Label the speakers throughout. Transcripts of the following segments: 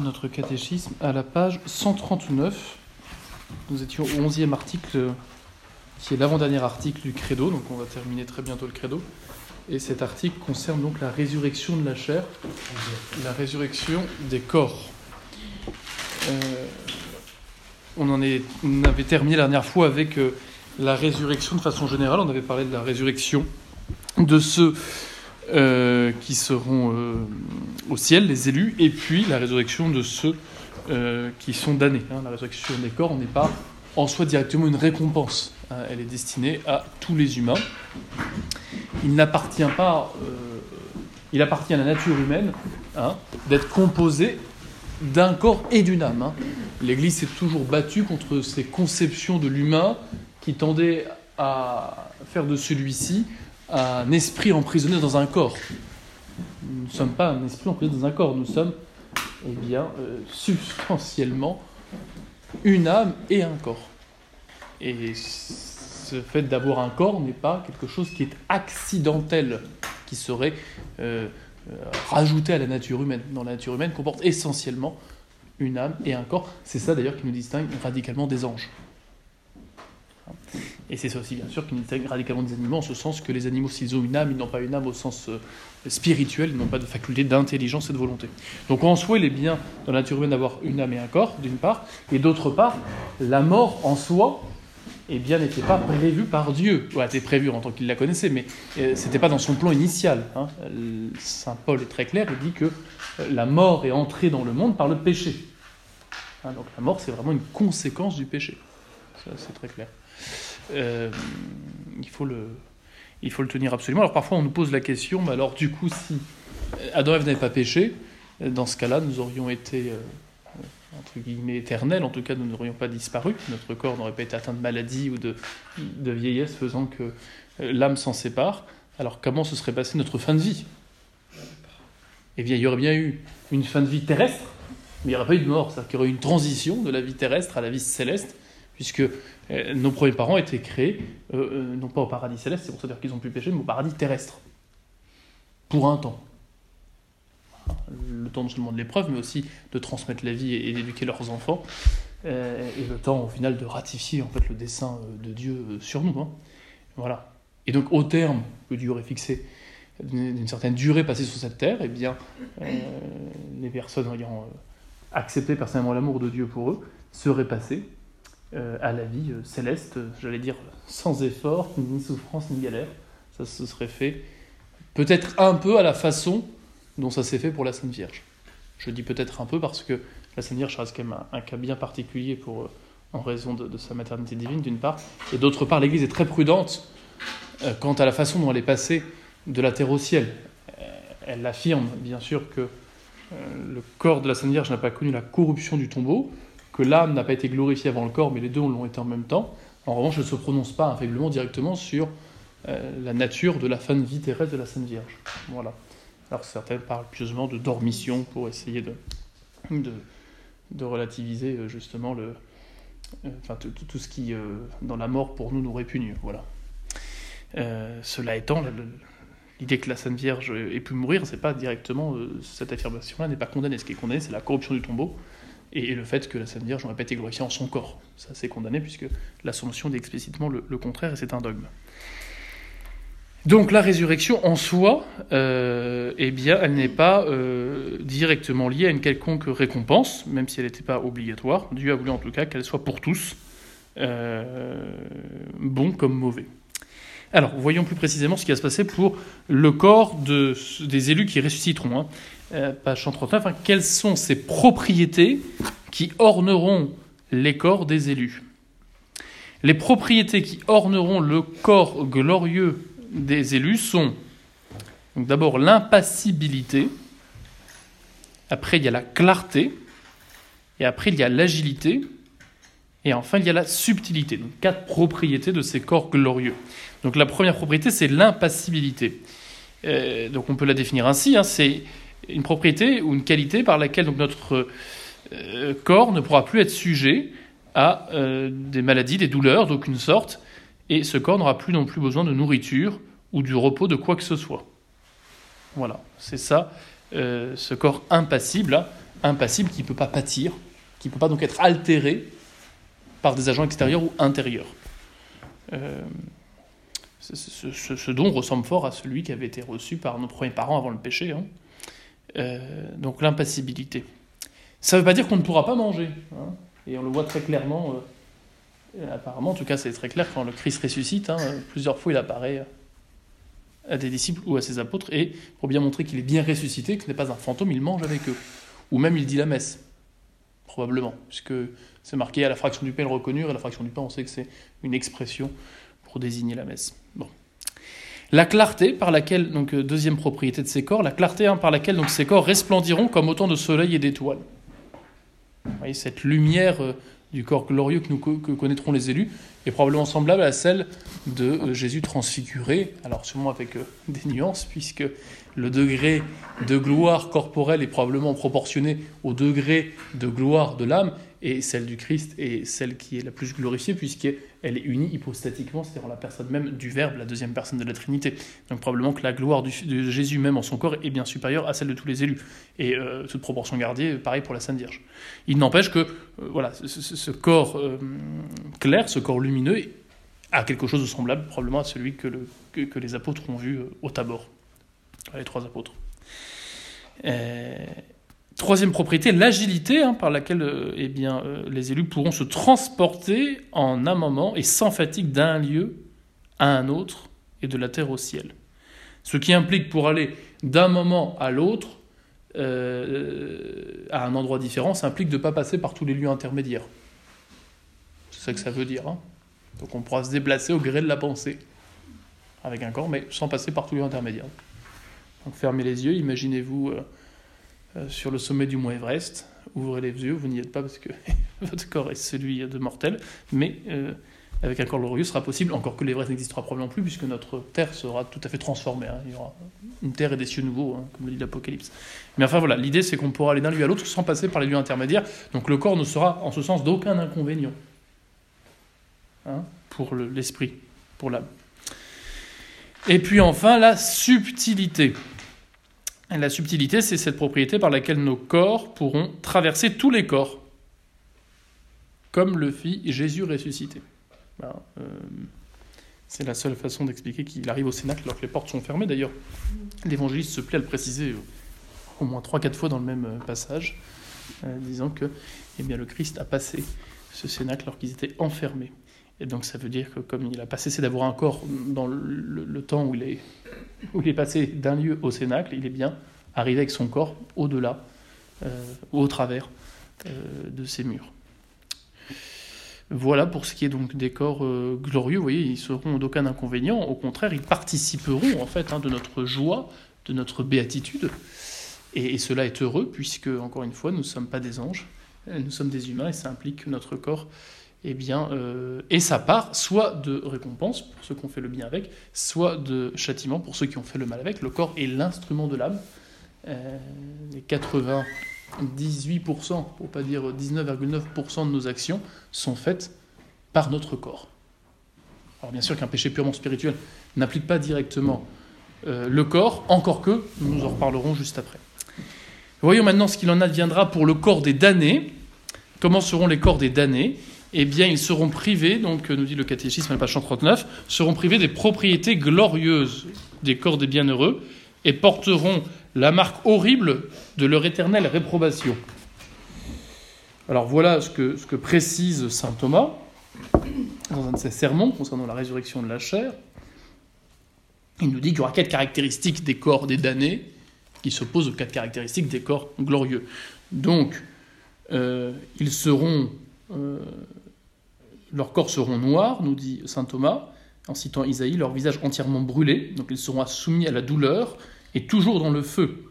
Speaker 1: notre catéchisme à la page 139. Nous étions au 11e article, qui est l'avant-dernier article du credo, donc on va terminer très bientôt le credo. Et cet article concerne donc la résurrection de la chair, la résurrection des corps. Euh, on en est, on avait terminé la dernière fois avec euh, la résurrection de façon générale. On avait parlé de la résurrection de ceux euh, qui seront euh, au ciel, les élus, et puis la résurrection de ceux euh, qui sont damnés. Hein. La résurrection des corps n'est pas en soi directement une récompense. Hein. Elle est destinée à tous les humains. Il n'appartient pas, il appartient à la nature humaine hein, d'être composée d'un corps et d'une âme. L'Église s'est toujours battue contre ces conceptions de l'humain qui tendaient à faire de celui-ci un esprit emprisonné dans un corps. Nous ne sommes pas un esprit emprisonné dans un corps, nous sommes eh bien, euh, substantiellement une âme et un corps. Et ce fait d'avoir un corps n'est pas quelque chose qui est accidentel, qui serait euh, euh, rajouté à la nature humaine. Dans la nature humaine comporte essentiellement une âme et un corps. C'est ça d'ailleurs qui nous distingue radicalement des anges. Et c'est ça aussi, bien sûr, qui distingue radicalement des animaux, en ce sens que les animaux, s'ils ont une âme, ils n'ont pas une âme au sens euh, spirituel, ils n'ont pas de faculté d'intelligence et de volonté. Donc en soi, il est bien dans la nature humaine d'avoir une âme et un corps, d'une part, et d'autre part, la mort en soi, eh bien, n'était pas prévue par Dieu. Ouais, était prévue en tant qu'il la connaissait, mais euh, ce n'était pas dans son plan initial. Hein. Saint Paul est très clair, il dit que euh, la mort est entrée dans le monde par le péché. Hein, donc la mort, c'est vraiment une conséquence du péché. Ça, c'est très clair. Euh, il, faut le, il faut le tenir absolument. Alors parfois on nous pose la question, mais alors du coup si Adam et Ève n'avaient pas péché, dans ce cas-là nous aurions été euh, entre guillemets éternels, en tout cas nous n'aurions pas disparu, notre corps n'aurait pas été atteint de maladie ou de, de vieillesse faisant que euh, l'âme s'en sépare. Alors comment se serait passée notre fin de vie? Eh bien il y aurait bien eu une fin de vie terrestre, mais il n'y aurait pas eu de mort, c'est-à-dire qu'il y aurait eu une transition de la vie terrestre à la vie céleste, puisque euh, nos premiers parents étaient créés, euh, euh, non pas au paradis céleste, c'est pour ça dire qu'ils ont pu pécher, mais au paradis terrestre. Pour un temps. Le temps non seulement de l'épreuve, mais aussi de transmettre la vie et, d'éduquer leurs enfants. et le temps, au final, de ratifier en fait, le dessein de Dieu sur nous. Hein. Voilà. Et donc, au terme que Dieu aurait fixé d'une certaine durée passée sur cette terre, eh bien, les personnes ayant accepté personnellement l'amour de Dieu pour eux seraient passées à la vie euh, céleste, j'allais dire sans effort, ni souffrance, ni galère. Ça se serait fait peut-être un peu à la façon dont ça s'est fait pour la Sainte Vierge. Je dis peut-être un peu parce que la Sainte Vierge reste quand même un, cas bien particulier pour, euh, en raison de, sa maternité divine, d'une part, et d'autre part, l'Église est très prudente quant à la façon dont elle est passée de la terre au ciel. Elle affirme, bien sûr, que le corps de la Sainte Vierge n'a pas connu la corruption du tombeau, que l'âme n'a pas été glorifiée avant le corps, mais les deux l'ont été en même temps. En revanche, elle ne se prononce pas infailliblement directement sur euh, la nature de la fin de vie terrestre de la Sainte Vierge. Voilà. Alors certains parlent pieusement de dormition pour essayer de, de, relativiser euh, justement le, euh, enfin, tout, ce qui, dans la mort, pour nous, nous répugne. Voilà. cela étant, l'idée que la Sainte Vierge ait pu mourir, c'est pas directement cette affirmation-là n'est pas condamnée. Ce qui est condamné, c'est la corruption du tombeau et le fait que la Sainte Vierge n'aurait pas été glorifiée en son corps. Ça, c'est condamné, puisque l'Assomption dit explicitement le, contraire, et c'est un dogme. Donc la résurrection en soi, euh, eh bien, elle n'est pas euh, directement liée à une quelconque récompense, même si elle n'était pas obligatoire. Dieu a voulu en tout cas qu'elle soit pour tous, euh, bon comme mauvais. Alors, voyons plus précisément ce qui va se passer pour le corps de, des élus qui ressusciteront. Hein. Euh, page 139, hein. quelles sont ces propriétés qui orneront les corps des élus? Les propriétés qui orneront le corps glorieux des élus sont d'abord l'impassibilité, après il y a la clarté, et après il y a l'agilité, et enfin il y a la subtilité. Donc quatre propriétés de ces corps glorieux. Donc la première propriété c'est l'impassibilité. Euh, donc on peut la définir ainsi, hein. c'est une propriété ou une qualité par laquelle donc, notre euh, corps ne pourra plus être sujet à euh, des maladies, des douleurs d'aucune sorte, et ce corps n'aura plus non plus besoin de nourriture ou du repos de quoi que ce soit. Voilà, c'est ça, euh, ce corps impassible, impassible qui ne peut pas pâtir, qui ne peut pas donc être altéré par des agents extérieurs ou intérieurs. Ce, don ressemble fort à celui qui avait été reçu par nos premiers parents avant le péché. Hein. Euh, donc l'impassibilité. Ça ne veut pas dire qu'on ne pourra pas manger. Hein. Et on le voit très clairement, euh, apparemment, en tout cas c'est très clair quand le Christ ressuscite, hein, plusieurs fois il apparaît à des disciples ou à ses apôtres, et pour bien montrer qu'il est bien ressuscité, que ce n'est pas un fantôme, il mange avec eux. Ou même il dit la messe, probablement, puisque c'est marqué à la fraction du pain le reconnu, et à la fraction du pain on sait que c'est une expression pour désigner la messe. Bon. La clarté par laquelle, donc euh, deuxième propriété de ces corps, la clarté hein, par laquelle donc ces corps resplendiront comme autant de soleil et d'étoiles. Vous voyez, cette lumière euh, du corps glorieux que nous que connaîtront les élus est probablement semblable à celle de euh, Jésus transfiguré, alors sûrement avec des nuances, puisque le degré de gloire corporelle est probablement proportionné au degré de gloire de l'âme, et celle du Christ est celle qui est la plus glorifiée, puisqu'elle est unie hypostatiquement, c'est-à-dire la personne même du Verbe, la deuxième personne de la Trinité. Donc probablement que la gloire de Jésus même en son corps est bien supérieure à celle de tous les élus. Et euh, toute proportion gardée, pareil pour la Sainte Vierge. Il n'empêche que euh, voilà, ce, corps euh, clair, ce corps lumineux, a quelque chose de semblable probablement à celui que, le, que, les apôtres ont vu au Tabor, les trois apôtres. Troisième propriété, l'agilité hein, par laquelle euh, eh bien, euh, les élus pourront se transporter en un moment et sans fatigue d'un lieu à un autre et de la terre au ciel. Ce qui implique pour aller d'un moment à l'autre, euh, à un endroit différent, ça implique de ne pas passer par tous les lieux intermédiaires. C'est ça que ça veut dire. Hein. Donc on pourra se déplacer au gré de la pensée, avec un corps, mais sans passer par tous les lieux intermédiaires. Donc fermez les yeux, imaginez-vous sur le sommet du mont Everest. Ouvrez les yeux, vous n'y êtes pas parce que votre corps est celui de mortel, mais euh, avec un corps glorieux sera possible, encore que l'Everest n'existera probablement plus, puisque notre terre sera tout à fait transformée. Hein. Il y aura une terre et des cieux nouveaux, hein, comme le dit l'Apocalypse. Mais enfin voilà, l'idée c'est qu'on pourra aller d'un lieu à l'autre sans passer par les lieux intermédiaires, donc le corps ne sera en ce sens d'aucun inconvénient hein, pour l'esprit, pour l'âme. Et puis enfin, la subtilité. La subtilité, c'est cette propriété par laquelle nos corps pourront traverser tous les corps, comme le fit Jésus ressuscité. Euh, c'est la seule façon d'expliquer qu'il arrive au Cénacle alors que les portes sont fermées. D'ailleurs, l'évangéliste se plaît à le préciser euh, au moins 3-4 fois dans le même euh, passage, disant que eh bien, le Christ a passé ce Cénacle alors qu'ils étaient enfermés. Et donc ça veut dire que comme il n'a pas cessé d'avoir un corps dans le, temps où il, est, où il est passé d'un lieu au Cénacle, il est bien arrivé avec son corps au-delà, euh, au travers euh, de ces murs. Voilà pour ce qui est donc des corps euh, glorieux. Vous voyez, ils seront d'aucun inconvénient. Au contraire, ils participeront en fait hein, de notre joie, de notre béatitude. Et, et, cela est heureux puisque, encore une fois, nous ne sommes pas des anges, nous sommes des humains et ça implique que notre corps eh bien, euh, et sa part, soit de récompense pour ceux qui ont fait le bien avec, soit de châtiment pour ceux qui ont fait le mal avec. Le corps est l'instrument de l'âme. Euh, les 98%, pour pas dire 19,9% de nos actions sont faites par notre corps. Alors bien sûr qu'un péché purement spirituel n'applique pas directement euh, le corps, encore que, nous en reparlerons juste après. Voyons maintenant ce qu'il en adviendra pour le corps des damnés. Comment seront les corps des damnés? Eh bien, ils seront privés, donc nous dit le catéchisme à page 139, seront privés des propriétés glorieuses des corps des bienheureux et porteront la marque horrible de leur éternelle réprobation. Alors voilà ce que, ce que précise saint Thomas dans un de ses sermons concernant la résurrection de la chair. Il nous dit qu'il y aura quatre caractéristiques des corps des damnés qui s'opposent aux quatre caractéristiques des corps glorieux. Donc, euh, ils seront euh, leurs corps seront noirs, nous dit saint Thomas, en citant Isaïe, leur visage entièrement brûlé, donc ils seront soumis à la douleur et toujours dans le feu.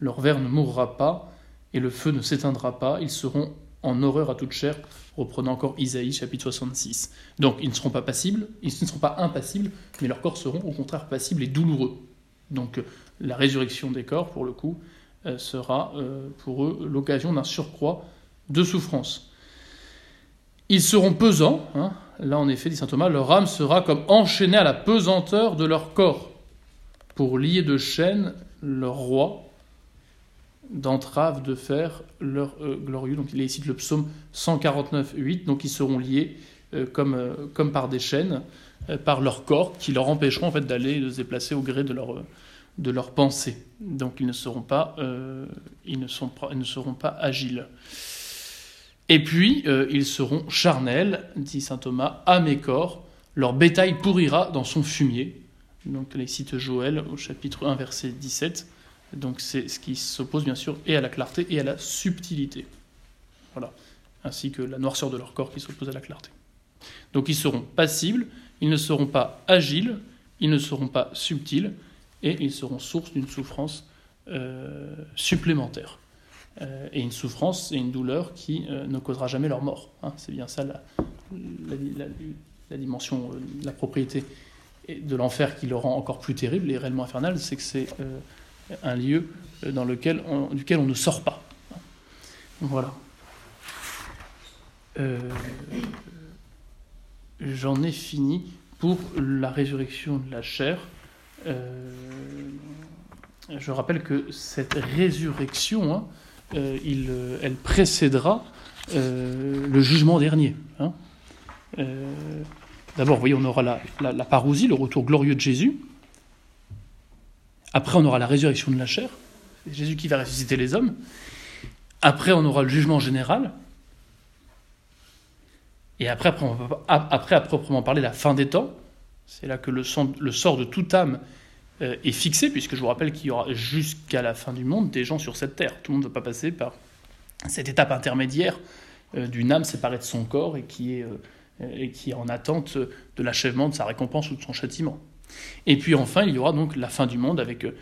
Speaker 1: Leur verre ne mourra pas et le feu ne s'éteindra pas, ils seront en horreur à toute chair, reprenant encore Isaïe chapitre 66. Donc ils ne seront pas passibles, ils ne seront pas impassibles, mais leurs corps seront au contraire passibles et douloureux. Donc la résurrection des corps, pour le coup, euh, sera euh, pour eux l'occasion d'un surcroît de souffrance. Ils seront pesants. Hein. Là, en effet, dit saint Thomas, leur âme sera comme enchaînée à la pesanteur de leur corps, pour lier de chaînes leur roi, d'entrave de faire leur euh, glorieux. Donc il est ici le psaume 149, 8. Donc ils seront liés euh, comme, euh, comme par des chaînes, par leur corps, qui leur empêcheront en fait d'aller se déplacer au gré de leur, pensée. Donc ils ne seront pas, ils ils ne seront pas agiles. Et puis ils seront charnels, dit saint Thomas, à mes corps. Leur bétail pourrira dans son fumier. Donc les cite Joël au chapitre 1, verset 17. Donc c'est ce qui s'oppose bien sûr et à la clarté et à la subtilité. Voilà. Ainsi que la noirceur de leur corps qui s'oppose à la clarté. Donc ils seront passibles, ils ne seront pas agiles, ils ne seront pas subtils, et ils seront source d'une souffrance euh, supplémentaire. Euh, et une souffrance et une douleur qui euh, ne causera jamais leur mort. Hein. c'est bien ça la, dimension, la propriété de l'enfer qui le rend encore plus terrible et réellement infernal, c'est que c'est un lieu dans lequel duquel on ne sort pas. Voilà. Euh, j'en ai fini pour la résurrection de la chair. Euh, je rappelle que cette résurrection, hein, euh, il, elle précédera le jugement dernier. Hein. D'abord, voyez, on aura la, parousie, le retour glorieux de Jésus. Après, on aura la résurrection de la chair. Jésus qui va ressusciter les hommes. Après, on aura le jugement général. Et après, après, à proprement parler, la fin des temps. C'est là que le, sort de toute âme euh, est fixé, puisque je vous rappelle qu'il y aura jusqu'à la fin du monde des gens sur cette terre. Tout le monde ne va pas passer par cette étape intermédiaire euh, d'une âme séparée de son corps et qui est, euh, et qui est en attente de l'achèvement de sa récompense ou de son châtiment. Et puis enfin, il y aura donc la fin du monde avec euh,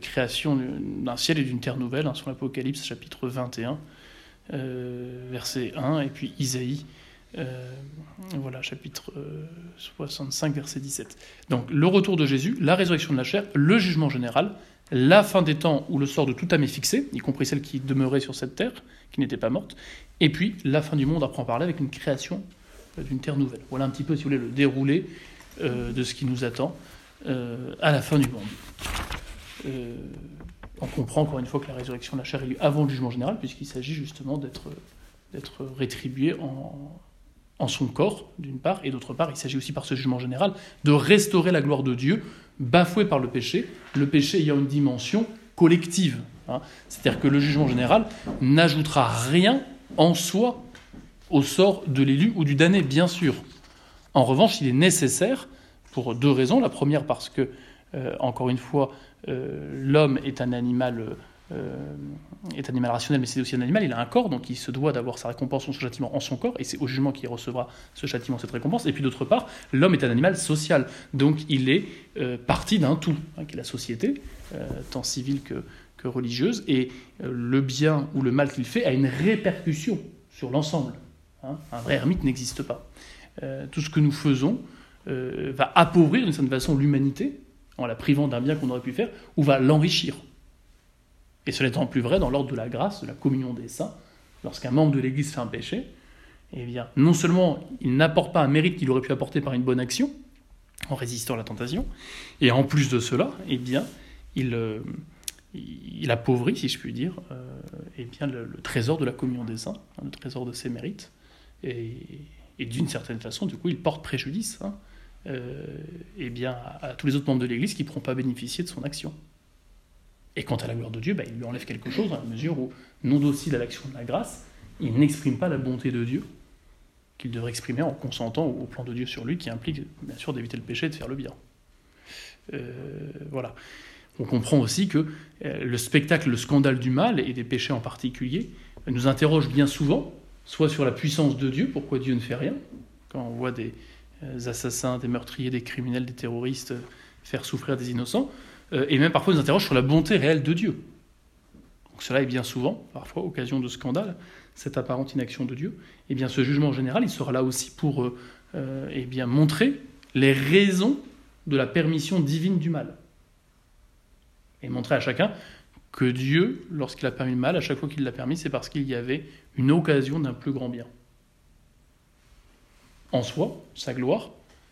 Speaker 1: création d'un ciel et d'une terre nouvelle, hein, sur l'Apocalypse chapitre 21, euh, verset 1, et puis Isaïe, euh, voilà, chapitre 65, verset 17. Donc le retour de Jésus, la résurrection de la chair, le jugement général, la fin des temps où le sort de toute âme est fixé, y compris celle qui demeurait sur cette terre, qui n'était pas morte, et puis la fin du monde après en parler avec une création d'une terre nouvelle. Voilà un petit peu, si vous voulez, le déroulé de ce qui nous attend. Euh, à la fin du monde. Euh, on comprend encore une fois que la résurrection de la chair est avant le jugement général, puisqu'il s'agit justement d'être rétribué en, en son corps, d'une part, et d'autre part, il s'agit aussi par ce jugement général de restaurer la gloire de Dieu, bafouée par le péché, le péché ayant une dimension collective. Hein. C'est-à-dire que le jugement général n'ajoutera rien en soi au sort de l'élu ou du damné, bien sûr. En revanche, il est nécessaire pour deux raisons. La première parce que, euh, encore une fois, euh, l'homme est un animal. Euh, est animal rationnel, mais c'est aussi un animal, il a un corps, donc il se doit d'avoir sa récompense, son châtiment en son corps, et c'est au jugement qu'il recevra ce châtiment, cette récompense. Et puis d'autre part, l'homme est un animal social, donc il est partie d'un tout, hein, qui est la société, tant civile que, religieuse, et le bien ou le mal qu'il fait a une répercussion sur l'ensemble. Hein. Un vrai ermite n'existe pas. tout ce que nous faisons, euh, va appauvrir d'une certaine façon l'humanité en la privant d'un bien qu'on aurait pu faire, ou va l'enrichir. Et cela étant plus vrai dans l'ordre de la grâce, de la communion des saints, lorsqu'un membre de l'Église fait un péché, eh bien, non seulement il n'apporte pas un mérite qu'il aurait pu apporter par une bonne action, en résistant à la tentation, et en plus de cela, eh bien, il, euh, il appauvrit, si je puis dire, euh, eh bien, le, trésor de la communion des saints, hein, le trésor de ses mérites, et, d'une certaine façon, du coup, il porte préjudice hein, euh, eh bien, à, tous les autres membres de l'Église qui ne pourront pas bénéficier de son action. Et quant à la gloire de Dieu, bah, il lui enlève quelque chose dans la mesure où, non docile à l'action de la grâce, il n'exprime pas la bonté de Dieu qu'il devrait exprimer en consentant au, plan de Dieu sur lui, qui implique bien sûr d'éviter le péché et de faire le bien. Euh, voilà. On comprend aussi que euh, le spectacle, le scandale du mal, et des péchés en particulier, nous interroge bien souvent, soit sur la puissance de Dieu, pourquoi Dieu ne fait rien, quand on voit des, euh, assassins, des meurtriers, des criminels, des terroristes faire souffrir des innocents, et même parfois nous interroge sur la bonté réelle de Dieu. Cela est bien souvent, parfois, occasion de scandale, cette apparente inaction de Dieu. Et eh bien ce jugement général, il sera là aussi pour eh bien, montrer les raisons de la permission divine du mal. Et montrer à chacun que Dieu, lorsqu'il a permis le mal, à chaque fois qu'il l'a permis, c'est parce qu'il y avait une occasion d'un plus grand bien en soi, sa gloire,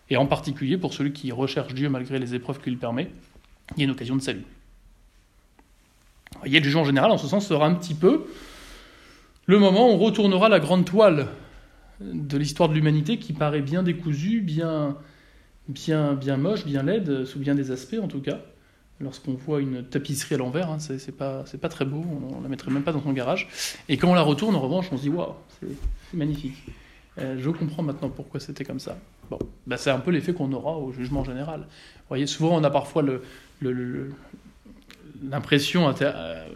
Speaker 1: et en particulier pour celui qui recherche Dieu malgré les épreuves qu'il permet, il y a une occasion de salut. Vous voyez, le jugement général, en ce sens, sera un petit peu le moment où on retournera la grande toile de l'histoire de l'humanité qui paraît bien décousue, bien, bien, bien moche, bien laide, sous bien des aspects en tout cas. Lorsqu'on voit une tapisserie à l'envers, hein, c'est pas, pas très beau, on la mettrait même pas dans son garage. Et quand on la retourne, en revanche, on se dit waouh, c'est magnifique. Euh, je comprends maintenant pourquoi c'était comme ça. Bon, bah, c'est un peu l'effet qu'on aura au jugement général. Vous voyez, souvent on a parfois le, l'impression euh,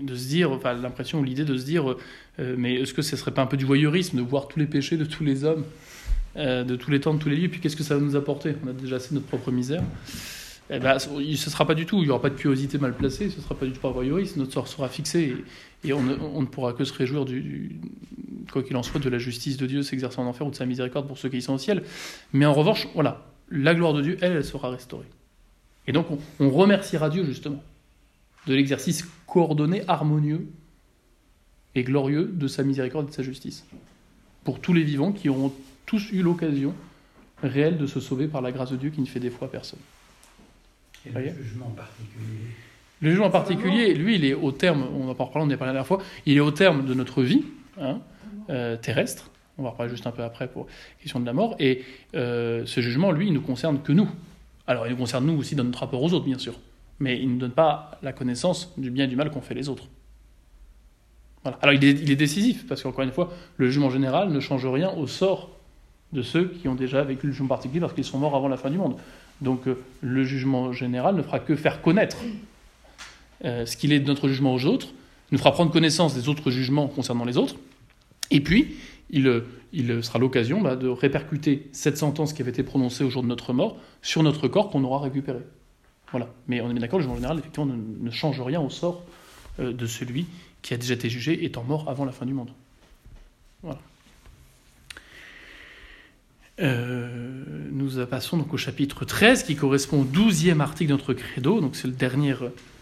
Speaker 1: de se dire, enfin l'impression ou l'idée de se dire, euh, mais est-ce que ce serait pas un peu du voyeurisme de voir tous les péchés de tous les hommes, de tous les temps, de tous les lieux, et puis qu'est-ce que ça va nous apporter? On a déjà assez notre propre misère. Eh ben, ce sera pas du tout, il n'y aura pas de curiosité mal placée, ce ne sera pas du tout par voyeurisme, notre sort sera fixé et, on, ne, pourra que se réjouir, du, quoi qu'il en soit, de la justice de Dieu s'exerçant en enfer ou de sa miséricorde pour ceux qui sont au ciel. Mais en revanche, voilà, la gloire de Dieu, elle, elle sera restaurée. Et donc on, remerciera Dieu justement de l'exercice coordonné, harmonieux et glorieux de sa miséricorde et de sa justice. Pour tous les vivants qui auront tous eu l'occasion réelle de se sauver par la grâce de Dieu qui ne fait des fois à personne.
Speaker 2: Et le jugement particulier?
Speaker 1: Le jugement particulier, lui, il est au terme, on va pas en reparler, on en a parlé la dernière fois, il est au terme de notre vie hein, euh, terrestre. On va en reparler juste un peu après pour la question de la mort. Et euh, ce jugement, lui, il ne nous concerne que nous. Alors, il nous concerne nous aussi dans notre rapport aux autres, bien sûr. Mais il ne donne pas la connaissance du bien et du mal qu'ont fait les autres. Voilà. Alors, il est, il est décisif, parce qu'encore une fois, le jugement général ne change rien au sort de ceux qui ont déjà vécu le jugement particulier parce qu'ils sont morts avant la fin du monde. Donc euh, le jugement général ne fera que faire connaître euh, ce qu'il est de notre jugement aux autres, nous fera prendre connaissance des autres jugements concernant les autres, et puis il, euh, sera l'occasion bah, de répercuter cette sentence qui avait été prononcée au jour de notre mort sur notre corps qu'on aura récupéré. Voilà. Mais on est d'accord, le jugement général, effectivement, ne, change rien au sort de celui qui a déjà été jugé étant mort avant la fin du monde. Voilà. Euh, nous passons donc au chapitre 13 qui correspond au 12e article de notre credo. Donc c'est le dernier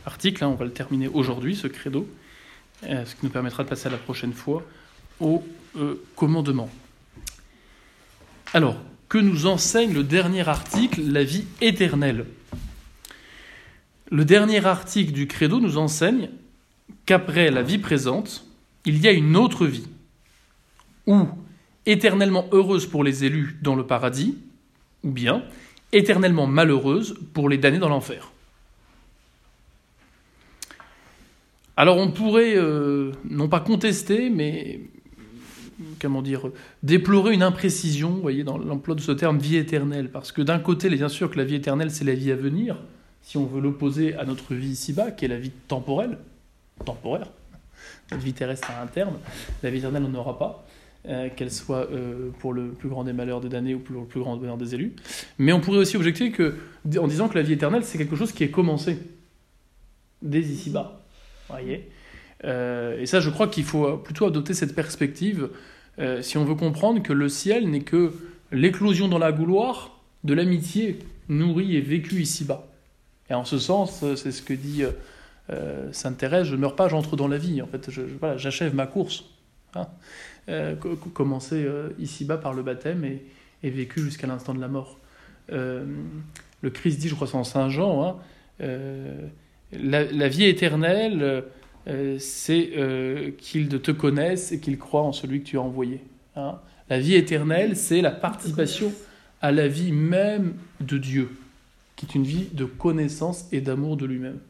Speaker 1: article, hein, on va le terminer aujourd'hui, ce credo, euh, ce qui nous permettra de passer à la prochaine fois au euh, commandement. Alors, que nous enseigne le dernier article, la vie éternelle? Le dernier article du credo nous enseigne qu'après la vie présente, il y a une autre vie, où éternellement heureuse pour les élus dans le paradis, ou bien éternellement malheureuse pour les damnés dans l'enfer. Alors on pourrait, euh, non pas contester, mais comment dire, déplorer une imprécision, vous voyez, dans l'emploi de ce terme vie éternelle, parce que d'un côté, bien sûr que la vie éternelle, c'est la vie à venir, si on veut l'opposer à notre vie ici-bas, qui est la vie temporelle, temporaire. Notre vie terrestre a un terme, la vie éternelle, on n'aura pas. Euh, qu'elle soit euh, pour le plus grand des malheurs des damnés ou pour le plus grand bonheur des élus. Mais on pourrait aussi objecter que, en disant que la vie éternelle, c'est quelque chose qui est commencé dès ici-bas. voyez? Euh, Et ça, je crois qu'il faut plutôt adopter cette perspective si on veut comprendre que le ciel n'est que l'éclosion dans la gloire de l'amitié nourrie et vécue ici-bas. Et en ce sens, c'est ce que dit Sainte Thérèse, je ne meurs pas, j'entre dans la vie. En fait, j'achève ma course. Hein euh, commencé euh, ici-bas par le baptême et, et vécu jusqu'à l'instant de la mort. Euh, le Christ dit, je crois, en Saint Jean, hein, la, vie éternelle, c'est qu'il te connaisse et qu'il croit en celui que tu as envoyé. Hein. La vie éternelle, c'est la participation à la vie même de Dieu, qui est une vie de connaissance et d'amour de lui-même.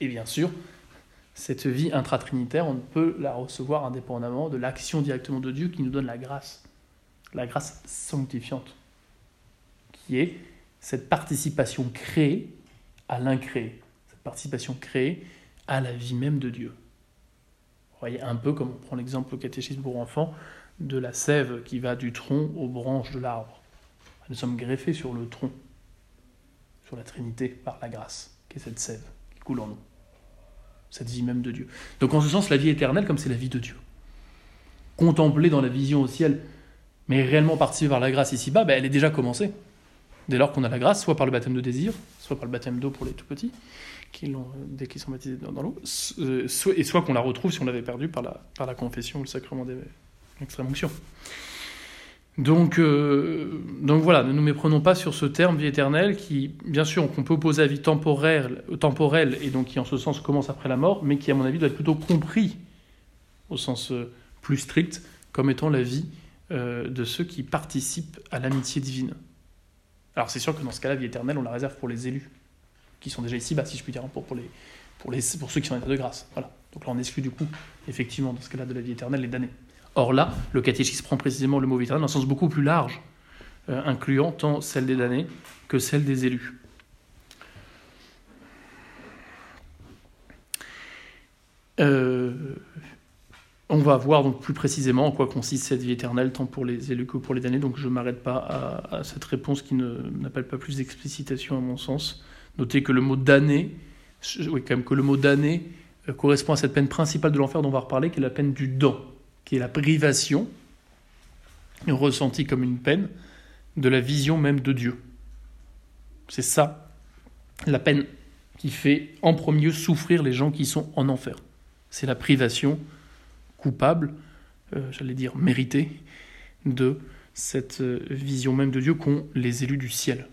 Speaker 1: Et bien sûr, cette vie intratrinitaire, on ne peut la recevoir indépendamment de l'action directement de Dieu qui nous donne la grâce, la grâce sanctifiante, qui est cette participation créée à l'incréé, cette participation créée à la vie même de Dieu. Vous voyez, un peu comme on prend l'exemple au catéchisme pour enfants de la sève qui va du tronc aux branches de l'arbre. Nous sommes greffés sur le tronc, sur la Trinité par la grâce, qui est cette sève qui coule en nous cette vie même de Dieu. Donc en ce sens, la vie éternelle, comme c'est la vie de Dieu, contemplée dans la vision au ciel, mais réellement partie par la grâce ici-bas, ben, elle est déjà commencée. Dès lors qu'on a la grâce, soit par le baptême de désir, soit par le baptême d'eau pour les tout petits, qui l'ont, dès qu'ils sont baptisés dans, l'eau, euh, et soit qu'on la retrouve si on l'avait perdue par la, par la confession ou le sacrement de l'extrême onction. Donc, euh, donc voilà, ne nous méprenons pas sur ce terme vie éternelle qui, bien sûr, qu'on peut opposer à vie temporelle, temporelle et donc qui en ce sens commence après la mort, mais qui à mon avis doit être plutôt compris au sens euh, plus strict comme étant la vie de ceux qui participent à l'amitié divine. Alors c'est sûr que dans ce cas-là, vie éternelle, on la réserve pour les élus, qui sont déjà ici-bas, si je puis dire, pour, pour, les, pour, les, pour ceux qui sont en état de grâce. Voilà. Donc là, on exclut du coup, effectivement, dans ce cas-là, de la vie éternelle, les damnés. Or là, le catéchisme prend précisément le mot vie éternelle dans un sens beaucoup plus large, euh, incluant tant celle des damnés que celle des élus. Euh, on va voir donc plus précisément en quoi consiste cette vie éternelle, tant pour les élus que pour les damnés. Donc je ne m'arrête pas à, cette réponse qui n'appelle pas plus d'explicitation à mon sens. Notez que le mot damné, euh, correspond à cette peine principale de l'enfer dont on va reparler, qui est la peine du dent, qui est la privation, ressentie comme une peine, de la vision même de Dieu. C'est ça, la peine qui fait en premier souffrir les gens qui sont en enfer. C'est la privation coupable, euh, j'allais dire méritée, de cette euh, vision même de Dieu qu'ont les élus du ciel.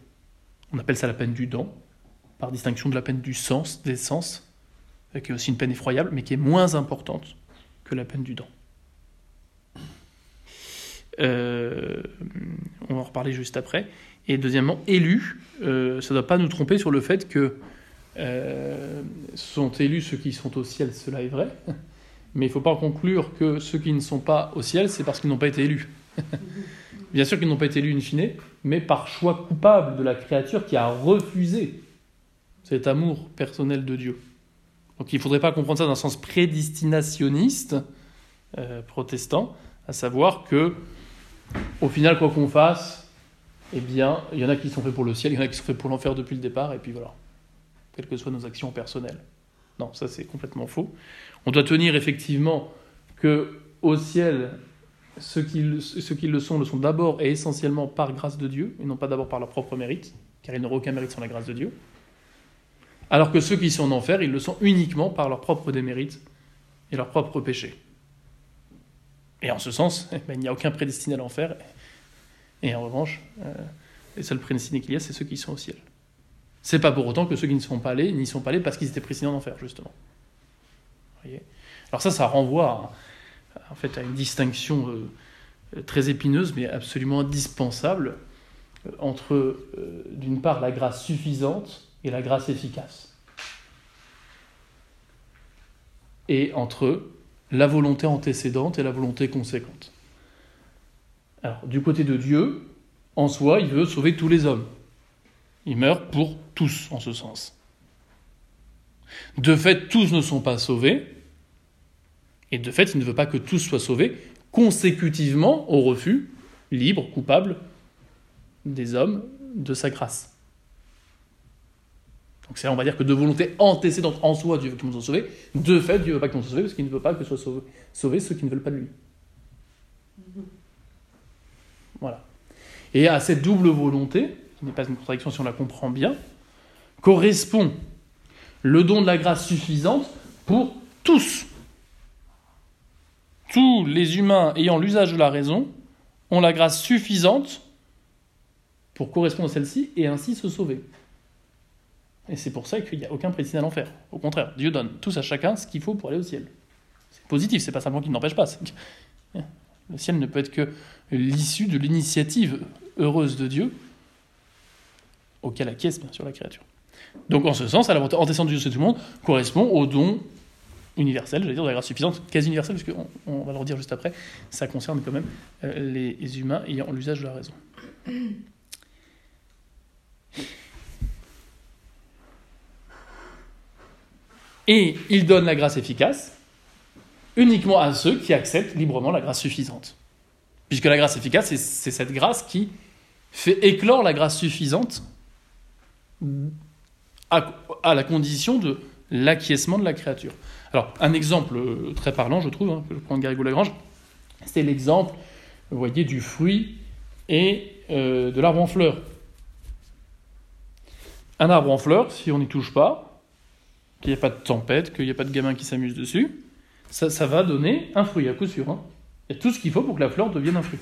Speaker 1: On appelle ça la peine du dent, par distinction de la peine du sens, des sens, euh, qui est aussi une peine effroyable, mais qui est moins importante que la peine du dent. on va en reparler juste après. Et deuxièmement, élus, ça ne doit pas nous tromper sur le fait que sont élus ceux qui sont au ciel, cela est vrai, mais il ne faut pas conclure que ceux qui ne sont pas au ciel, c'est parce qu'ils n'ont pas été élus. Bien sûr qu'ils n'ont pas été élus in fine, mais par choix coupable de la créature qui a refusé cet amour personnel de Dieu. Donc il ne faudrait pas comprendre ça dans un sens prédestinationniste euh, protestant, à savoir que, au final, quoi qu'on fasse, eh bien, il y en a qui sont faits pour le ciel, il y en a qui sont faits pour l'enfer depuis le départ, et puis voilà, quelles que soient nos actions personnelles. Non, ça c'est complètement faux. On doit tenir effectivement que au ciel, ceux qui, ceux qui le sont le sont d'abord et essentiellement par grâce de Dieu, et non pas d'abord par leur propre mérite, car ils n'auront aucun mérite sans la grâce de Dieu. Alors que ceux qui sont en enfer, ils le sont uniquement par leur propre démérite et leur propre péché. Et en ce sens, ben, il n'y a aucun prédestiné à l'enfer. Et en revanche, euh, les seuls prédestinés qu'il y a, c'est ceux qui sont au ciel. C'est pas pour autant que ceux qui ne sont pas allés n'y sont pas allés parce qu'ils étaient prédestinés en enfer, justement. Alors ça, ça renvoie à, en une distinction euh, très épineuse, mais absolument indispensable, euh, entre, euh, d'une part, la grâce suffisante et la grâce efficace. Et entre la volonté antécédente et la volonté conséquente. Alors, du côté de Dieu, en soi, il veut sauver tous les hommes. Il meurt pour tous, en ce sens. De fait, tous ne sont pas sauvés, et de fait, il ne veut pas que tous soient sauvés consécutivement au refus, libre, coupable, des hommes de sa grâce. Donc c'est, on va dire que de volonté antécédente en soi, Dieu veut que tout le monde soit sauvé. De fait, Dieu ne veut pas que tout le monde soit sauvé parce qu'il ne veut pas que soient sauvés ceux qui ne veulent pas de lui. Voilà. Et à cette double volonté, qui n'est pas une contradiction si on la comprend bien, correspond le don de la grâce suffisante pour tous. Tous les humains ayant l'usage de la raison ont la grâce suffisante pour correspondre à celle-ci et ainsi se sauver. Et c'est pour ça qu'il n'y a aucun prédestiné à l'enfer. Au contraire, Dieu donne tous à chacun ce qu'il faut pour aller au ciel. C'est positif, c'est pas simplement qu'il n'empêche pas. Le ciel ne peut être que l'issue de l'initiative heureuse de Dieu auquel acquiesce bien sûr la créature. Donc en ce sens, à la antécédente de Dieu sur tout le monde correspond au don universel, j'allais dire de la grâce suffisante, quasi universel, parce qu'on on va le redire juste après, ça concerne quand même euh, les humains ayant l'usage de la raison. Et il donne la grâce efficace uniquement à ceux qui acceptent librement la grâce suffisante. Puisque la grâce efficace, c'est cette grâce qui fait éclore la grâce suffisante à, la condition de l'acquiescement de la créature. Alors, un exemple euh, très parlant, je trouve, hein, je prends Garrigou-Lagrange, c'est l'exemple, vous voyez, du fruit et euh, de l'arbre en fleurs. Un arbre en fleurs, si on n'y touche pas, qu'il n'y a pas de tempête, qu'il n'y a pas de gamin qui s'amuse dessus, ça, va donner un fruit, à coup sûr. Hein. Il y a tout ce qu'il faut pour que la fleur devienne un fruit.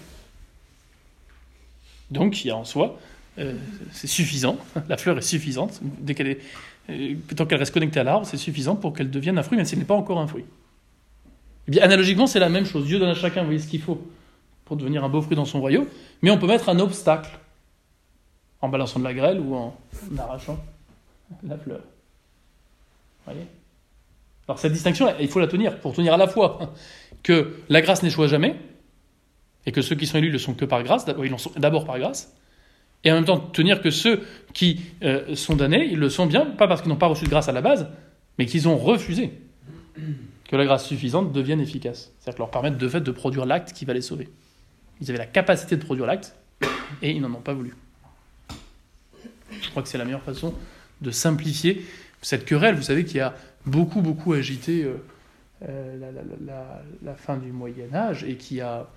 Speaker 1: Donc, il y a en soi, euh, c'est suffisant, la fleur est suffisante, dès qu'elle est, euh, tant qu'elle reste connectée à l'arbre, c'est suffisant pour qu'elle devienne un fruit, même s'il n'est pas encore un fruit. Eh bien, analogiquement, c'est la même chose. Dieu donne à chacun, voyez, ce qu'il faut pour devenir un beau fruit dans son royaume, mais on peut mettre un obstacle en balançant de la grêle ou en arrachant la fleur. Alors cette distinction, il faut la tenir, pour tenir à la fois que la grâce n'échoue jamais, et que ceux qui sont élus le sont que par grâce, ils sont d'abord par grâce, et en même temps tenir que ceux qui euh, sont damnés, ils le sont bien, pas parce qu'ils n'ont pas reçu de grâce à la base, mais qu'ils ont refusé que la grâce suffisante devienne efficace. C'est-à-dire leur permettre de fait de produire l'acte qui va les sauver. Ils avaient la capacité de produire l'acte, et ils n'en ont pas voulu. Je crois que c'est la meilleure façon de simplifier cette querelle, vous savez, qui a beaucoup, beaucoup agité euh, euh, la, fin du Moyen Âge et qui a,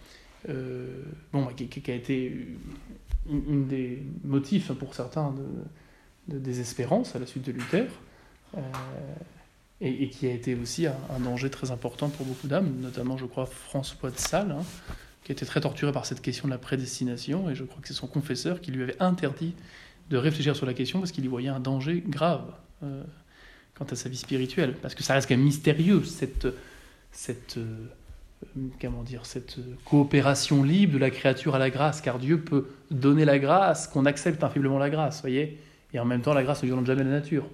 Speaker 1: euh, bon, qui, a été une, des motifs pour certains de, désespérance à la suite de Luther. Et, qui a été aussi un, danger très important pour beaucoup d'âmes, notamment, je crois, François de Sales, hein, qui était très torturé par cette question de la prédestination, et je crois que c'est son confesseur qui lui avait interdit de réfléchir sur la question parce qu'il y voyait un danger grave euh, quant à sa vie spirituelle. Parce que ça reste quand même mystérieux, cette, cette, euh, comment dire, cette coopération libre de la créature à la grâce, car Dieu peut donner la grâce, qu'on accepte infailliblement la grâce, voyez Et en même temps, la grâce ne violente jamais la nature.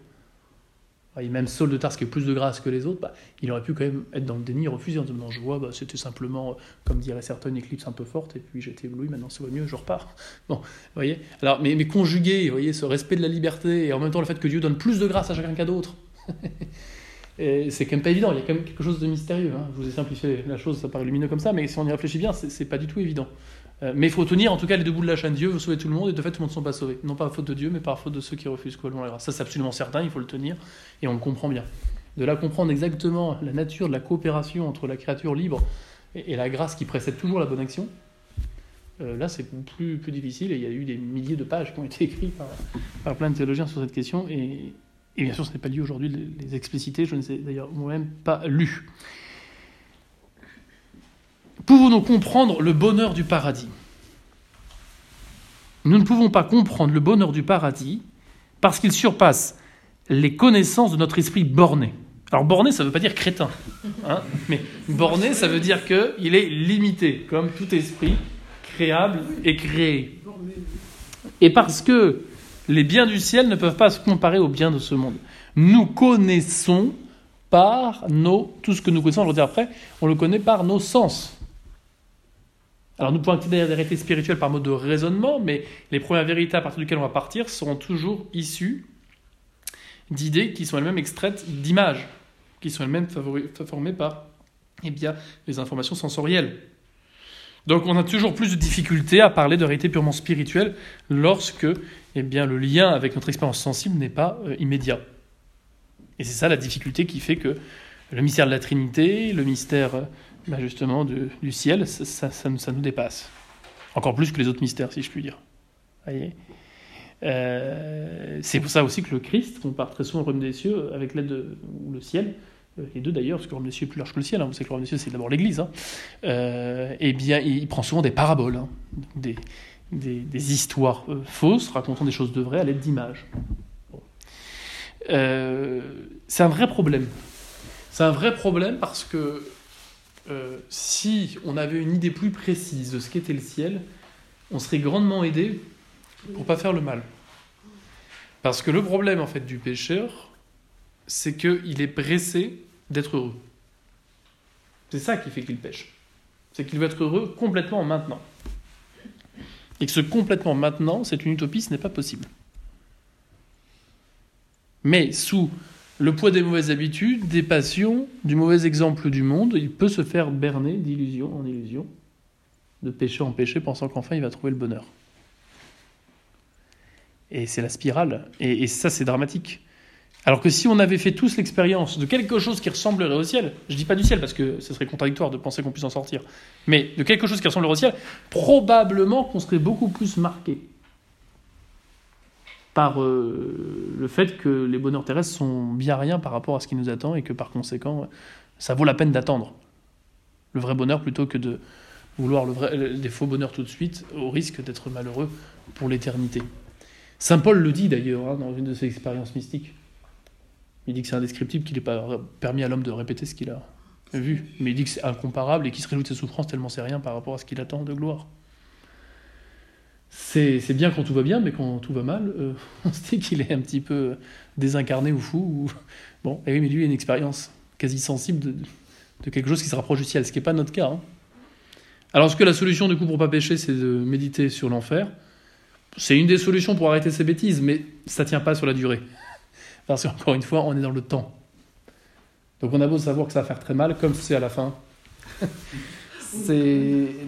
Speaker 1: Et même Saul de Tarse qui a plus de grâce que les autres, bah, il aurait pu quand même être dans le déni, refuser en disant je vois, bah, c'était simplement, comme dirait certains, une éclipse un peu forte, et puis j'étais ébloui, maintenant ça va mieux, je repars. Bon, voyez Alors, mais, mais conjuguer, voyez, ce respect de la liberté, et en même temps le fait que Dieu donne plus de grâce à chacun qu'à d'autres, c'est quand même pas évident, il y a quand même quelque chose de mystérieux. Hein. Je vous ai simplifié la chose, ça paraît lumineux comme ça, mais si on y réfléchit bien, c'est pas du tout évident. Euh, mais il faut tenir en tout cas les deux bouts de la chaîne. Dieu veut sauver tout le monde et de fait tout le monde ne sont pas sauvés. Non pas à faute de Dieu, mais par faute de ceux qui refusent quoi la grâce. Ça c'est absolument certain, il faut le tenir et on le comprend bien. De là comprendre exactement la nature de la coopération entre la créature libre et, la grâce qui précède toujours la bonne action, euh, là c'est plus, plus difficile et il y a eu des milliers de pages qui ont été écrites par, plein de théologiens sur cette question et, bien sûr ce n'est pas lieu aujourd'hui de les expliciter, je ne sais d'ailleurs moi-même pas lu. Pouvons-nous comprendre le bonheur du paradis Nous ne pouvons pas comprendre le bonheur du paradis parce qu'il surpasse les connaissances de notre esprit borné. Alors borné, ça ne veut pas dire crétin, hein, mais borné, ça veut dire qu'il est limité, comme tout esprit créable et créé. Et parce que les biens du ciel ne peuvent pas se comparer aux biens de ce monde. Nous connaissons par nos... Tout ce que nous connaissons, je vais dire après, on le connaît par nos sens. Alors nous pouvons accéder à des vérités spirituelles par mode de raisonnement, mais les premières vérités à partir duquel on va partir seront toujours issues d'idées qui sont elles-mêmes extraites d'images, qui sont elles-mêmes formées par eh bien, les informations sensorielles. Donc on a toujours plus de difficultés à parler de réalité purement spirituelle lorsque eh bien, le lien avec notre expérience sensible n'est pas euh, immédiat. Et c'est ça la difficulté qui fait que le mystère de la Trinité, le mystère euh, bah, justement du ciel, ça, nous dépasse. Encore plus que les autres mystères, si je puis dire. Voyez? Euh, c'est pour ça aussi que le Christ compare très souvent au royaume des cieux avec l'aide de le ciel, euh, les deux d'ailleurs, parce que le royaume des cieux est plus large que le ciel, hein. vous savez que le royaume des cieux c'est d'abord l'Église, hein. euh, et bien il prend souvent des paraboles, hein. des, des, histoires fausses racontant des choses de vraies à l'aide d'images. c'est un vrai problème. C'est un vrai problème parce que euh, si on avait une idée plus précise de ce qu'était le ciel, on serait grandement aidé pour pas faire le mal. Parce que le problème en fait du pécheur, c'est qu'il est pressé d'être heureux. C'est ça qui fait qu'il pêche. C'est qu'il veut être heureux complètement maintenant. Et que ce complètement maintenant, c'est une utopie, ce n'est pas possible. Mais sous le poids des mauvaises habitudes, des passions, du mauvais exemple du monde, il peut se faire berner d'illusion en illusion, de péché en péché, pensant qu'enfin il va trouver le bonheur. Et c'est la spirale. Et, ça, c'est dramatique. Alors que si on avait fait tous l'expérience de quelque chose qui ressemblerait au ciel, je dis pas du ciel parce que ce serait contradictoire de penser qu'on puisse en sortir, mais de quelque chose qui ressemblerait au ciel, probablement qu'on serait beaucoup plus marqué par euh, le fait que les bonheurs terrestres sont bien rien par rapport à ce qui nous attend et que par conséquent, ça vaut la peine d'attendre le vrai bonheur plutôt que de vouloir le vrai, des faux bonheurs tout de suite, au risque d'être malheureux pour l'éternité. Saint Paul le dit d'ailleurs hein, dans une de ses expériences mystiques. Il dit que c'est indescriptible, qu'il n'est pas permis à l'homme de répéter ce qu'il a vu, mais il dit que c'est incomparable et qu'il se réjouit de ses souffrances tellement c'est rien par rapport à ce qu'il attend de gloire. C'est bien quand tout va bien, mais quand tout va mal, euh, on se dit qu'il est un petit peu désincarné ou fou. Ou... Bon, et oui, mais lui, il a une expérience quasi sensible de, quelque chose qui se rapproche du ciel, ce qui n'est pas notre cas. Hein. Alors, est-ce que la solution, du coup, pour pas pécher, c'est de méditer sur l'enfer C'est une des solutions pour arrêter ces bêtises, mais ça tient pas sur la durée. Parce qu'encore une fois, on est dans le temps. Donc, on a beau savoir que ça va faire très mal, comme c'est à la fin.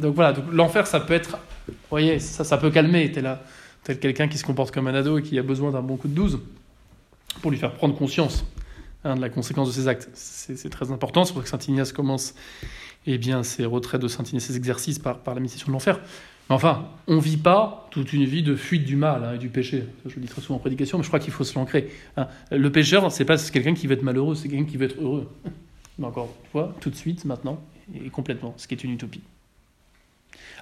Speaker 1: donc voilà, l'enfer, ça peut être, vous voyez, ça, ça peut calmer. Tel, tel quelqu'un qui se comporte comme un ado et qui a besoin d'un bon coup de douze pour lui faire prendre conscience hein, de la conséquence de ses actes. C'est très important. C'est pour ça que Saint Ignace commence eh bien, ses retraits de Saint Ignace, ses exercices par, la méditation de l'enfer. Mais enfin, on ne vit pas toute une vie de fuite du mal hein, et du péché. je le dis très souvent en prédication, mais je crois qu'il faut se l'ancrer. Hein. Le pécheur, c'est pas quelqu'un qui veut être malheureux, c'est quelqu'un qui veut être heureux. Mais encore une fois, tout de suite, maintenant, et complètement, ce qui est une utopie.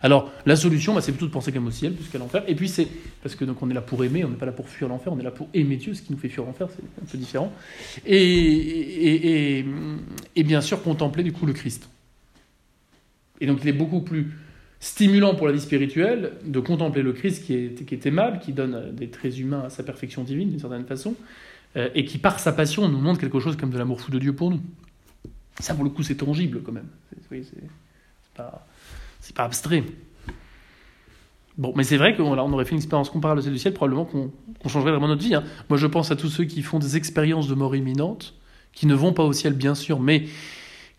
Speaker 1: Alors, la solution, bah, c'est plutôt de penser qu'à au ciel plus qu'à l'enfer. Et puis, c'est parce que donc on est là pour aimer, on n'est pas là pour fuir l'enfer, on est là pour aimer Dieu, ce qui nous fait fuir l'enfer, c'est un peu différent. Et, et, bien sûr, contempler du coup le Christ. Et donc, il est beaucoup plus stimulant pour la vie spirituelle de contempler le Christ qui est, qui est aimable, qui donne des traits humains à sa perfection divine d'une certaine façon, euh, et qui par sa passion nous montre quelque chose comme de l'amour fou de Dieu pour nous. Ça, pour le coup, c'est tangible quand même. C'est pas c'est pas abstrait. Bon, mais c'est vrai qu'on on aurait fait une expérience comparable à celle du ciel, probablement qu'on changerait vraiment notre vie. Hein. Moi, je pense à tous ceux qui font des expériences de mort imminente, qui ne vont pas au ciel, bien sûr, mais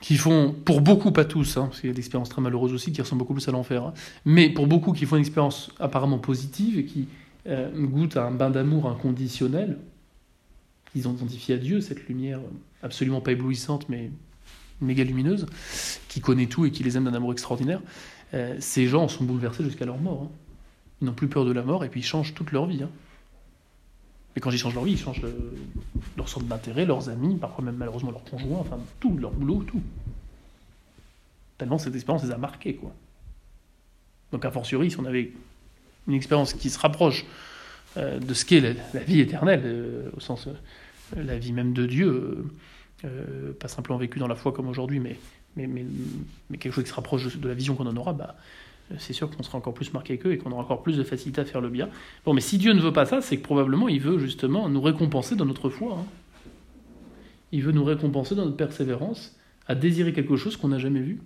Speaker 1: qui font, pour beaucoup, pas tous, hein, parce qu'il y a des expériences très malheureuses aussi qui ressemblent beaucoup plus à l'enfer, hein, mais pour beaucoup qui font une expérience apparemment positive et qui euh, goûtent à un bain d'amour inconditionnel, ils ont identifié à Dieu, cette lumière absolument pas éblouissante, mais méga lumineuse, qui connaît tout et qui les aime d'un amour extraordinaire, euh, ces gens sont bouleversés jusqu'à leur mort. Hein. Ils n'ont plus peur de la mort et puis ils changent toute leur vie. Hein. Et quand ils changent leur vie, ils changent euh, leur centre d'intérêt, leurs amis, parfois même malheureusement leurs conjoints, enfin tout, leur boulot, tout. Tellement cette expérience les a marqués, quoi. Donc a fortiori, si on avait une expérience qui se rapproche euh, de ce qu'est la, vie éternelle, au sens la vie même de Dieu, euh, pas simplement vécu dans la foi comme aujourd'hui, mais, mais, quelque chose qui se rapproche de, la vision qu'on en aura, bah, c'est sûr qu'on sera encore plus marqué qu'eux et qu'on aura encore plus de facilité à faire le bien. Bon, mais si Dieu ne veut pas ça, c'est que probablement il veut justement nous récompenser dans notre foi. Hein. Il veut nous récompenser dans notre persévérance à désirer quelque chose qu'on n'a jamais vu,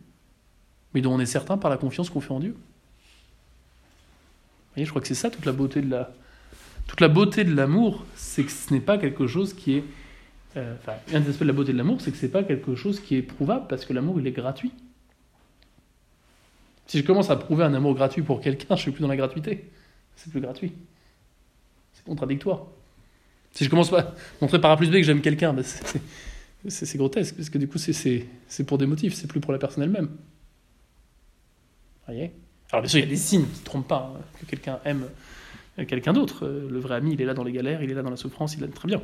Speaker 1: mais dont on est certain par la confiance qu'on fait en Dieu. Vous voyez, je crois que c'est ça toute la beauté de la, toute la beauté de l'amour, c'est que ce n'est pas quelque chose qui est euh, un des aspects de la beauté de l'amour, c'est que c'est pas quelque chose qui est prouvable parce que l'amour il est gratuit. Si je commence à prouver un amour gratuit pour quelqu'un, je suis plus dans la gratuité. C'est plus gratuit. C'est contradictoire. Si je commence à montrer par A plus B que j'aime quelqu'un, ben, c'est grotesque parce que du coup c'est pour des motifs, c'est plus pour la personne elle-même. Voyez? Alors bien sûr il y a des signes qui ne trompent pas hein, que quelqu'un aime quelqu'un d'autre. Euh, le vrai ami il est là dans les galères, il est là dans la souffrance, il est très bien.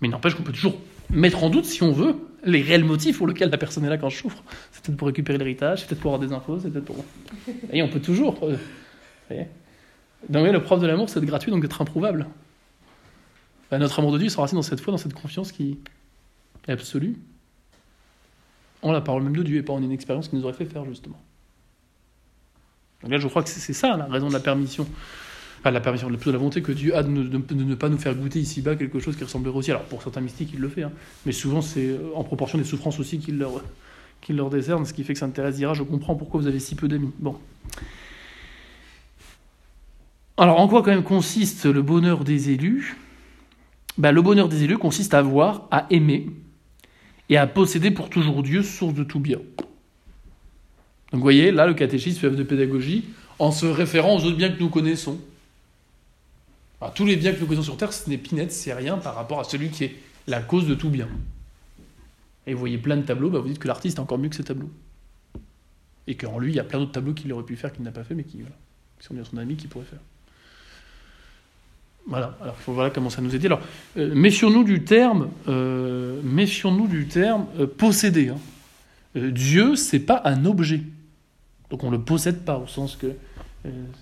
Speaker 1: Mais n'empêche qu'on peut toujours mettre en doute, si on veut, les réels motifs pour lesquels la personne est là quand je souffre. C'est peut-être pour récupérer l'héritage, c'est peut-être pour avoir des infos, c'est peut-être pour. Et on peut toujours. Euh, donc, le prof de l'amour, c'est d'être gratuit, donc d'être improuvable. Notre amour de Dieu s'enracine dans cette foi, dans cette confiance qui est absolue, en la parole même de Dieu et pas en une expérience qui nous aurait fait faire, justement. Donc là, je crois que c'est ça la raison de la permission la permission, plutôt la volonté que Dieu a de ne, pas nous faire goûter ici-bas quelque chose qui ressemblerait aussi. Alors pour certains mystiques, il le fait, hein. mais souvent c'est euh, en proportion des souffrances aussi qu'il leur, leur décerne, ce qui fait que Sainte Thérèse dira Je comprends pourquoi vous avez si peu d'amis. Bon. Alors en quoi quand même consiste le bonheur des élus? Ben, Le bonheur des élus consiste à voir, à aimer et à posséder pour toujours Dieu, source de tout bien. Donc vous voyez, là le catéchisme fait de pédagogie en se référant aux autres biens que nous connaissons tous les biens que nous connaissons sur Terre, ce n'est pinette, c'est rien par rapport à celui qui est la cause de tout bien. Et vous voyez plein de tableaux, bah vous dites que l'artiste est encore mieux que ces tableaux. Et qu'en lui, il y a plein d'autres tableaux qu'il aurait pu faire, qu'il n'a pas fait, mais qui, voilà, qui sont bien son ami, qui pourrait faire. Voilà, alors voilà comment ça nous aider. Alors, euh, méfions-nous du terme, euh, méfions-nous du terme euh, posséder. Hein. Dieu, c'est pas un objet. Donc on ne le possède pas, au sens que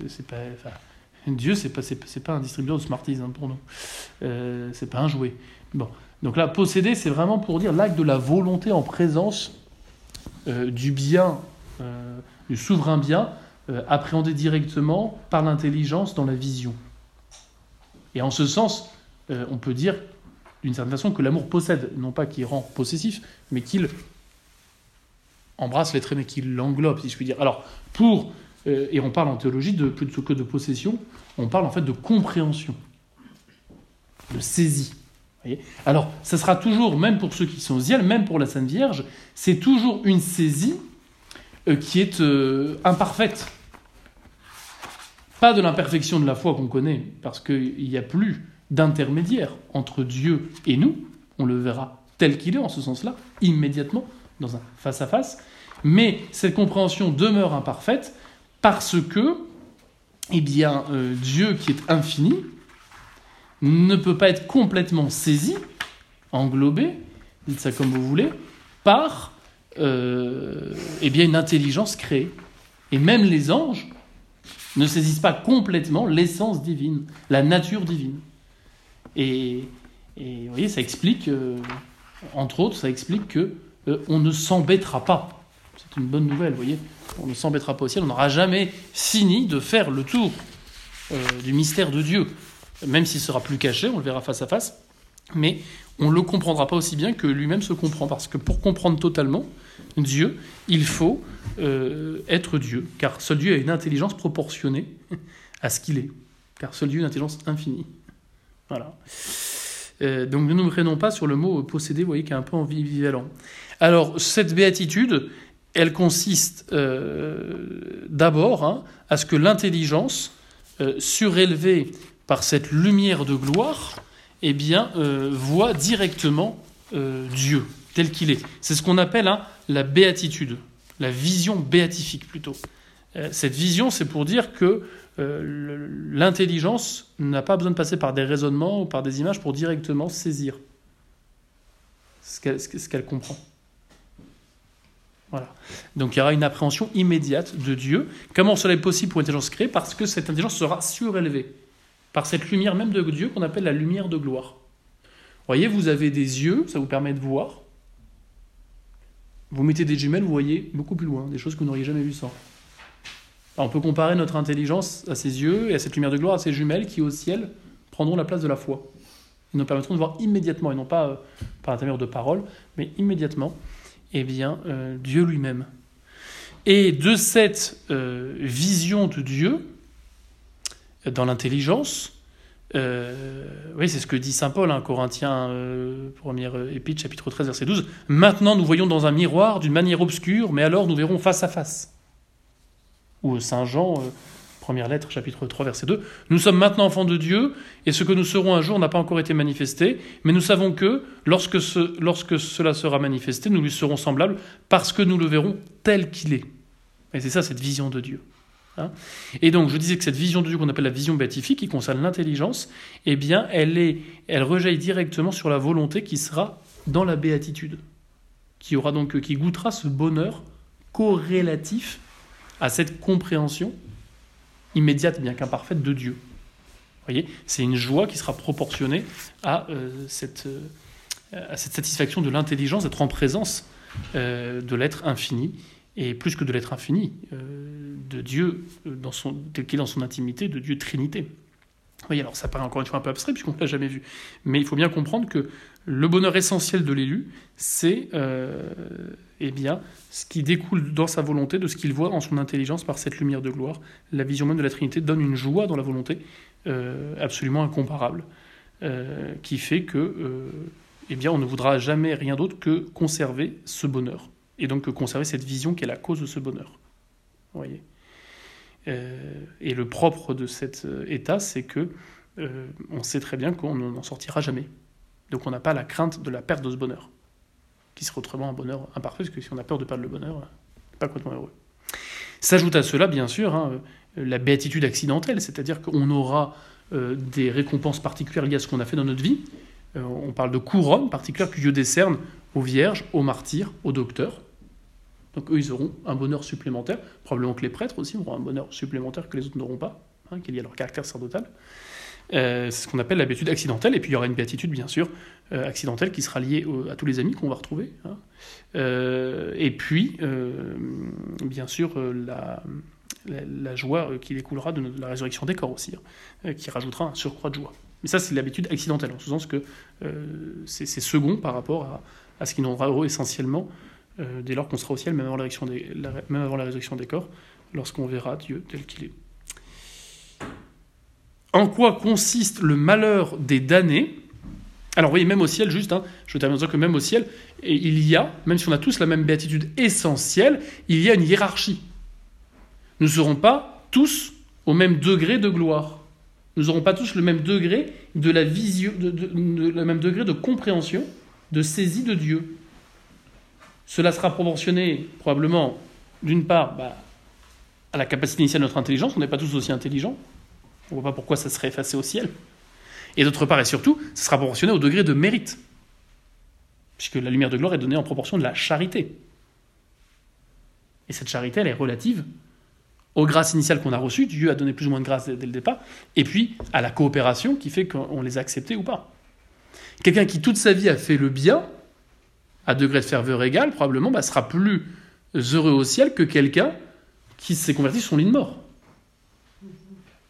Speaker 1: c'est pas. Dieu, c'est pas, pas un distributeur de Smarties hein, pour nous. Euh, c'est pas un jouet. Bon. Donc là, posséder, c'est vraiment pour dire l'acte de la volonté en présence euh, du bien, euh, du souverain bien, appréhendé directement par l'intelligence dans la vision. Et en ce sens, on peut dire d'une certaine façon que l'amour possède, non pas qu'il rend possessif, mais qu'il embrasse l'être aimé, qu'il l'englobe, si je puis dire. Alors, pour euh, et on parle en théologie de plutôt que de possession, on parle en fait de compréhension, de saisie. Alors, ça sera toujours, même pour ceux qui sont ziel, même pour la Sainte Vierge, c'est toujours une saisie euh, qui est euh, imparfaite. Pas de l'imperfection de la foi qu'on connaît, parce qu'il n'y a plus d'intermédiaire entre Dieu et nous, on le verra tel qu'il est en ce sens-là, immédiatement, dans un face-à-face, mais cette compréhension demeure imparfaite parce que, eh bien, euh, Dieu qui est infini ne peut pas être complètement saisi, englobé, dites ça comme vous voulez, par euh, eh bien, une intelligence créée. Et même les anges ne saisissent pas complètement l'essence divine, la nature divine. Et, vous voyez, ça explique, euh, entre autres, ça explique que on ne s'embêtera pas. C'est une bonne nouvelle, vous voyez on ne s'embêtera pas au ciel, on n'aura jamais fini de faire le tour euh, du mystère de Dieu, même s'il sera plus caché, on le verra face à face, mais on ne le comprendra pas aussi bien que lui-même se comprend, parce que pour comprendre totalement Dieu, il faut euh, être Dieu, car seul Dieu a une intelligence proportionnée à ce qu'il est, car seul Dieu a une intelligence infinie. Voilà. Euh, donc ne nous prenons pas sur le mot posséder, vous voyez, qui est un peu ambivalent. Alors, cette béatitude, elle consiste euh, d'abord hein, à ce que l'intelligence, euh, surélevée par cette lumière de gloire, eh bien, euh, voit directement Dieu tel qu'il est. C'est ce qu'on appelle hein, la béatitude, la vision béatifique plutôt. cette vision, c'est pour dire que l'intelligence n'a pas besoin de passer par des raisonnements ou par des images pour directement saisir ce qu'elle comprend. Voilà. Donc il y aura une appréhension immédiate de Dieu. Comment cela est possible pour une intelligence créée? Parce que cette intelligence sera surélevée par cette lumière même de Dieu qu'on appelle la lumière de gloire. Voyez, vous avez des yeux, ça vous permet de voir. Vous mettez des jumelles, vous voyez beaucoup plus loin, des choses que vous n'auriez jamais vues sans. on peut comparer notre intelligence à ces yeux et à cette lumière de gloire, à ces jumelles qui au ciel prendront la place de la foi. Ils nous permettront de voir immédiatement, et non pas euh, par l'intermédiaire de paroles, mais immédiatement eh bien, euh, Dieu lui-même. Et de cette euh, vision de Dieu, dans l'intelligence, euh, oui, c'est ce que dit saint Paul, hein, Corinthiens, première épître, chapitre 13, verset 12. Maintenant, nous voyons dans un miroir d'une manière obscure, mais alors nous verrons face à face. Ou saint Jean, Première lettre, chapitre 3, verset 2. Nous sommes maintenant enfants de Dieu, et ce que nous serons un jour n'a pas encore été manifesté, mais nous savons que lorsque, lorsque cela sera manifesté, nous lui serons semblables, parce que nous le verrons tel qu'il est. Et c'est ça cette vision de Dieu. Hein. et donc, je disais que cette vision de Dieu qu'on appelle la vision béatifique, qui concerne l'intelligence, eh bien, elle, est, elle rejaillit directement sur la volonté qui sera dans la béatitude, qui aura donc, qui goûtera ce bonheur corrélatif à cette compréhension immédiate, bien qu'imparfaite, de Dieu. Vous voyez C'est une joie qui sera proportionnée à, euh, cette, euh, cette satisfaction de l'intelligence, d'être en présence euh, de l'être infini, et plus que de l'être infini, de Dieu dans son, tel qu'il est dans son intimité, de Dieu Trinité. Oui, alors ça paraît encore une fois un peu abstrait puisqu'on ne l'a jamais vu. Mais il faut bien comprendre que le bonheur essentiel de l'élu, c'est euh, eh bien, ce qui découle dans sa volonté, de ce qu'il voit en son intelligence par cette lumière de gloire. La vision même de la Trinité donne une joie dans la volonté euh, absolument incomparable, euh, qui fait que eh bien, on ne voudra jamais rien d'autre que conserver ce bonheur, et donc que conserver cette vision qui est la cause de ce bonheur. Et le propre de cet état, c'est que on sait très bien qu'on n'en sortira jamais. Donc on n'a pas la crainte de la perte de ce bonheur, qui serait autrement un bonheur imparfait, parce que si on a peur de perdre le bonheur, n'est pas complètement heureux. S'ajoute à cela, bien sûr, hein, la béatitude accidentelle, c'est-à-dire qu'on aura des récompenses particulières liées à ce qu'on a fait dans notre vie. on parle de couronne particulière que Dieu décerne aux vierges, aux martyrs, aux docteurs. Donc eux, ils auront un bonheur supplémentaire. Probablement que les prêtres aussi auront un bonheur supplémentaire que les autres n'auront pas, hein, qui est lié à leur caractère sacerdotal. Euh, c'est ce qu'on appelle l'habitude accidentelle. Et puis il y aura une béatitude, bien sûr, euh, accidentelle qui sera liée à tous les amis qu'on va retrouver. Hein. Euh, et puis, bien sûr, la, la, joie qui découlera de, la résurrection des corps aussi, hein, qui rajoutera un surcroît de joie. Mais ça, c'est l'habitude accidentelle, en ce sens que c'est second par rapport à, ce qui nous rendra heureux essentiellement dès lors qu'on sera au ciel, même avant la, des, même avant la résurrection des corps, lorsqu'on verra Dieu tel qu'il est en quoi consiste le malheur des damnés? Alors, vous voyez, même au ciel, juste, hein, je termine en disant que même au ciel, il y a, même si on a tous la même béatitude essentielle, il y a une hiérarchie. Nous ne serons pas tous au même degré de gloire. Nous n'aurons pas tous le même degré de la même degré de compréhension, de saisie de Dieu. Cela sera proportionné probablement, d'une part, bah, à la capacité initiale de notre intelligence. On n'est pas tous aussi intelligents. On ne voit pas pourquoi ça serait effacé au ciel. Et d'autre part et surtout, ça sera proportionné au degré de mérite. Puisque la lumière de gloire est donnée en proportion de la charité. Et cette charité, elle est relative aux grâces initiales qu'on a reçues. Dieu a donné plus ou moins de grâces dès le départ. Et puis à la coopération qui fait qu'on les a acceptées ou pas. Quelqu'un qui toute sa vie a fait le bien, à degré de ferveur égal, probablement bah, sera plus heureux au ciel que quelqu'un qui s'est converti sur son lit de mort.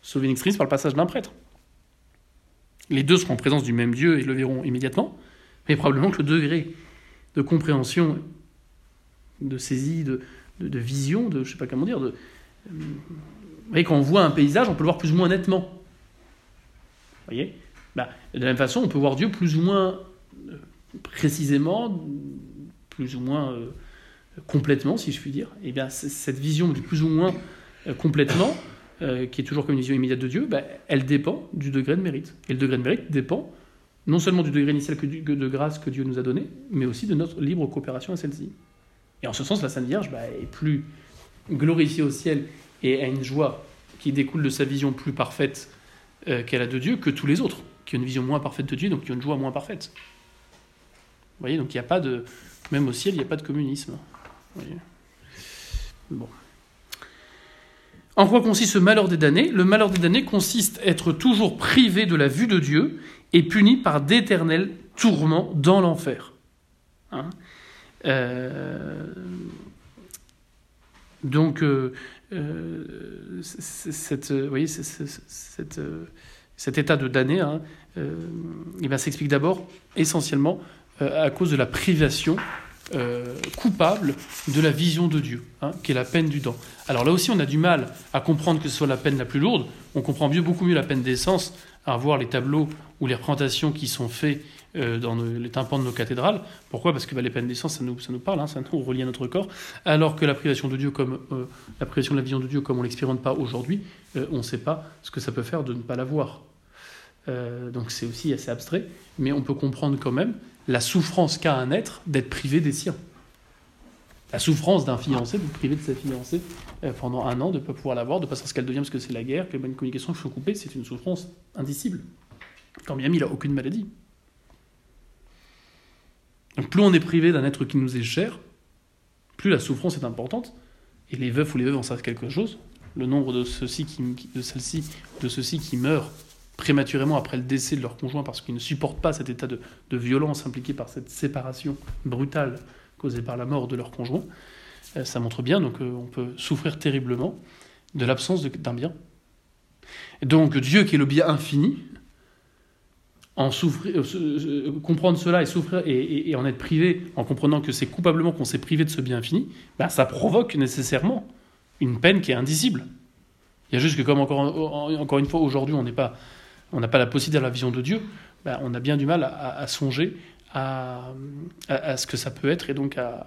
Speaker 1: Sauvé extremis par le passage d'un prêtre. Les deux seront en présence du même Dieu et le verront immédiatement, mais probablement que le degré de compréhension, de saisie, de, vision, de je sais pas comment dire, de, vous voyez, quand on voit un paysage, on peut le voir plus ou moins nettement. Vous voyez? Bah, De la même façon, on peut voir Dieu plus ou moins euh, précisément, plus ou moins euh, complètement, si je puis dire. Et eh bien, cette vision du plus ou moins euh, complètement, euh, qui est toujours comme une vision immédiate de Dieu, bah, elle dépend du degré de mérite. Et le degré de mérite dépend non seulement du degré initial de grâce que Dieu nous a donné, mais aussi de notre libre coopération à celle-ci. Et en ce sens, la Sainte Vierge bah, est plus glorifiée au ciel et a une joie qui découle de sa vision plus parfaite euh, qu'elle a de Dieu que tous les autres, qui ont une vision moins parfaite de Dieu, donc qui ont une joie moins parfaite. Vous voyez, donc il n'y a pas de. Même au ciel, il n'y a pas de communisme. Vous voyez bon. En quoi consiste ce malheur des damnés? Le malheur des damnés consiste à être toujours privé de la vue de Dieu et puni par d'éternels tourments dans l'enfer. Euh, donc, euh, euh, cet état de damné, hein, il s'explique d'abord essentiellement à cause de la privation euh, coupable de la vision de Dieu, hein, qui est la peine du dent. Alors là aussi, on a du mal à comprendre que ce soit la peine la plus lourde. On comprend mieux, beaucoup mieux la peine d'essence à voir les tableaux ou les représentations qui sont faits euh, dans les tympans de nos cathédrales. Pourquoi? Parce que bah, les peines d'essence, ça nous, ça nous parle, hein, ça nous relie à notre corps. Alors que la privation de Dieu, comme euh, la privation de la vision de Dieu, comme on l'expérimente pas aujourd'hui, on ne sait pas ce que ça peut faire de ne pas la voir. donc c'est aussi assez abstrait, mais on peut comprendre quand même la souffrance qu'a un être d'être privé des siens. La souffrance d'un fiancé, d'être privé de sa fiancée euh, pendant un an, de ne pas pouvoir la voir, de ne pas savoir ce qu'elle devient parce que c'est la guerre, que les bonnes communications sont coupées, c'est une souffrance indicible. Quand bien il n'a aucune maladie. Donc plus on est privé d'un être qui nous est cher, plus la souffrance est importante, et les veufs ou les veuves en savent quelque chose. Le nombre de ceux-ci de celles-ci, de ceux-ci qui meurent prématurément après le décès de leur conjoint parce qu'ils ne supportent pas cet état de, violence impliqué par cette séparation brutale causée par la mort de leur conjoint. Euh, ça montre bien donc euh, on peut souffrir terriblement de l'absence d'un bien. donc Dieu qui est le bien infini, en souffrir, euh, comprendre cela et souffrir et, en être privé, en comprenant que c'est coupablement qu'on s'est privé de ce bien infini, ben, ça provoque nécessairement une peine qui est indicible. Il y a juste que comme encore, encore une fois aujourd'hui on n'est pas on n'a pas la possibilité de la vision de Dieu, ben, on a bien du mal à, songer à, ce que ça peut être et donc à,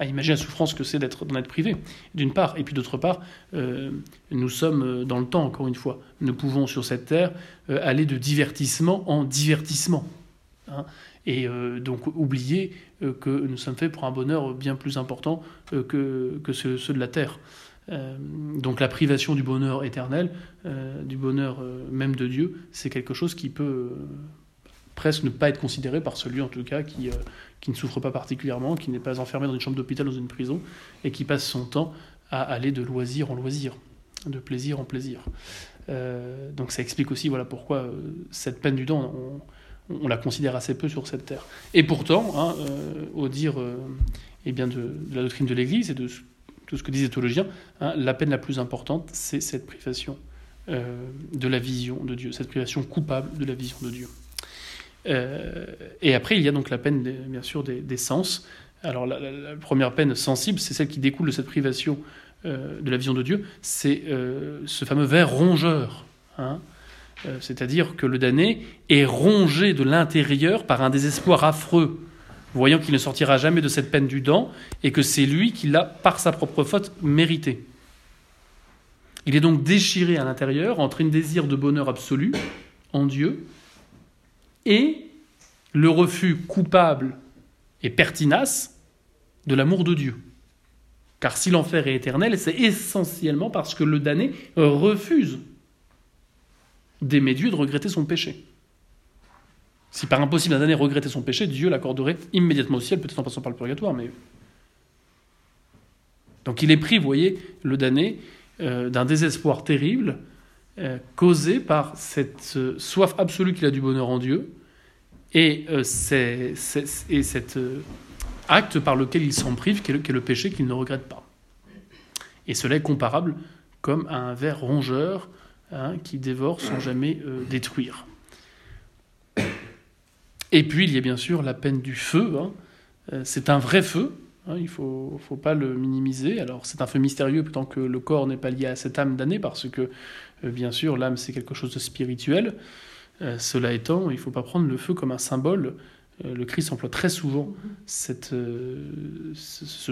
Speaker 1: imaginer la souffrance que c'est d'être d'en être privé, d'une part. Et puis d'autre part, euh, nous sommes dans le temps, encore une fois. Nous pouvons sur cette terre euh, aller de divertissement en divertissement. Hein. et euh, donc oublier que nous sommes faits pour un bonheur bien plus important que, que ceux, de la terre. Euh, donc la privation du bonheur éternel, euh, du bonheur euh, même de Dieu, c'est quelque chose qui peut presque ne pas être considéré par celui en tout cas qui, qui ne souffre pas particulièrement, qui n'est pas enfermé dans une chambre d'hôpital, dans une prison, et qui passe son temps à aller de loisir en loisir, de plaisir en plaisir. Donc ça explique aussi voilà, pourquoi cette peine du dent, on, la considère assez peu sur cette terre. Et pourtant, hein, au dire eh bien de, la doctrine de l'Église et de tout ce que disent les théologiens, hein, la peine la plus importante, c'est cette privation de la vision de Dieu, cette privation coupable de la vision de Dieu. Euh, et après, il y a donc la peine, bien sûr, des, sens. Alors, la, première peine sensible, c'est celle qui découle de cette privation euh, de la vision de Dieu, c'est euh, ce fameux ver rongeur. Hein. C'est-à-dire que le damné est rongé de l'intérieur par un désespoir affreux, voyant qu'il ne sortira jamais de cette peine du dent, et que c'est lui qui l'a, par sa propre faute, mérité. Il est donc déchiré à l'intérieur entre un désir de bonheur absolu en Dieu et le refus coupable et pertinace de l'amour de Dieu. Car si l'enfer est éternel, c'est essentiellement parce que le damné refuse d'aimer Dieu de regretter son péché. Si par impossible un damné regrettait son péché, Dieu l'accorderait immédiatement au ciel, peut-être en passant par le purgatoire, mais... Donc il est pris, vous voyez, le damné, euh, d'un désespoir terrible, euh, causé par cette soif absolue qu'il a du bonheur en Dieu, et, euh, cet acte par lequel il s'en prive, qui est, le, péché qu'il ne regrette pas. Et cela est comparable comme à un ver rongeur hein, qui dévore sans jamais détruire. Et puis il y a bien sûr la peine du feu. Hein. C'est un vrai feu, Hein, il ne faut, faut, pas le minimiser. Alors c'est un feu mystérieux tant que le corps n'est pas lié à cette âme damnée, parce que euh, bien sûr l'âme c'est quelque chose de spirituel. Euh, cela étant, il ne faut pas prendre le feu comme un symbole. Euh, le Christ emploie très souvent ce,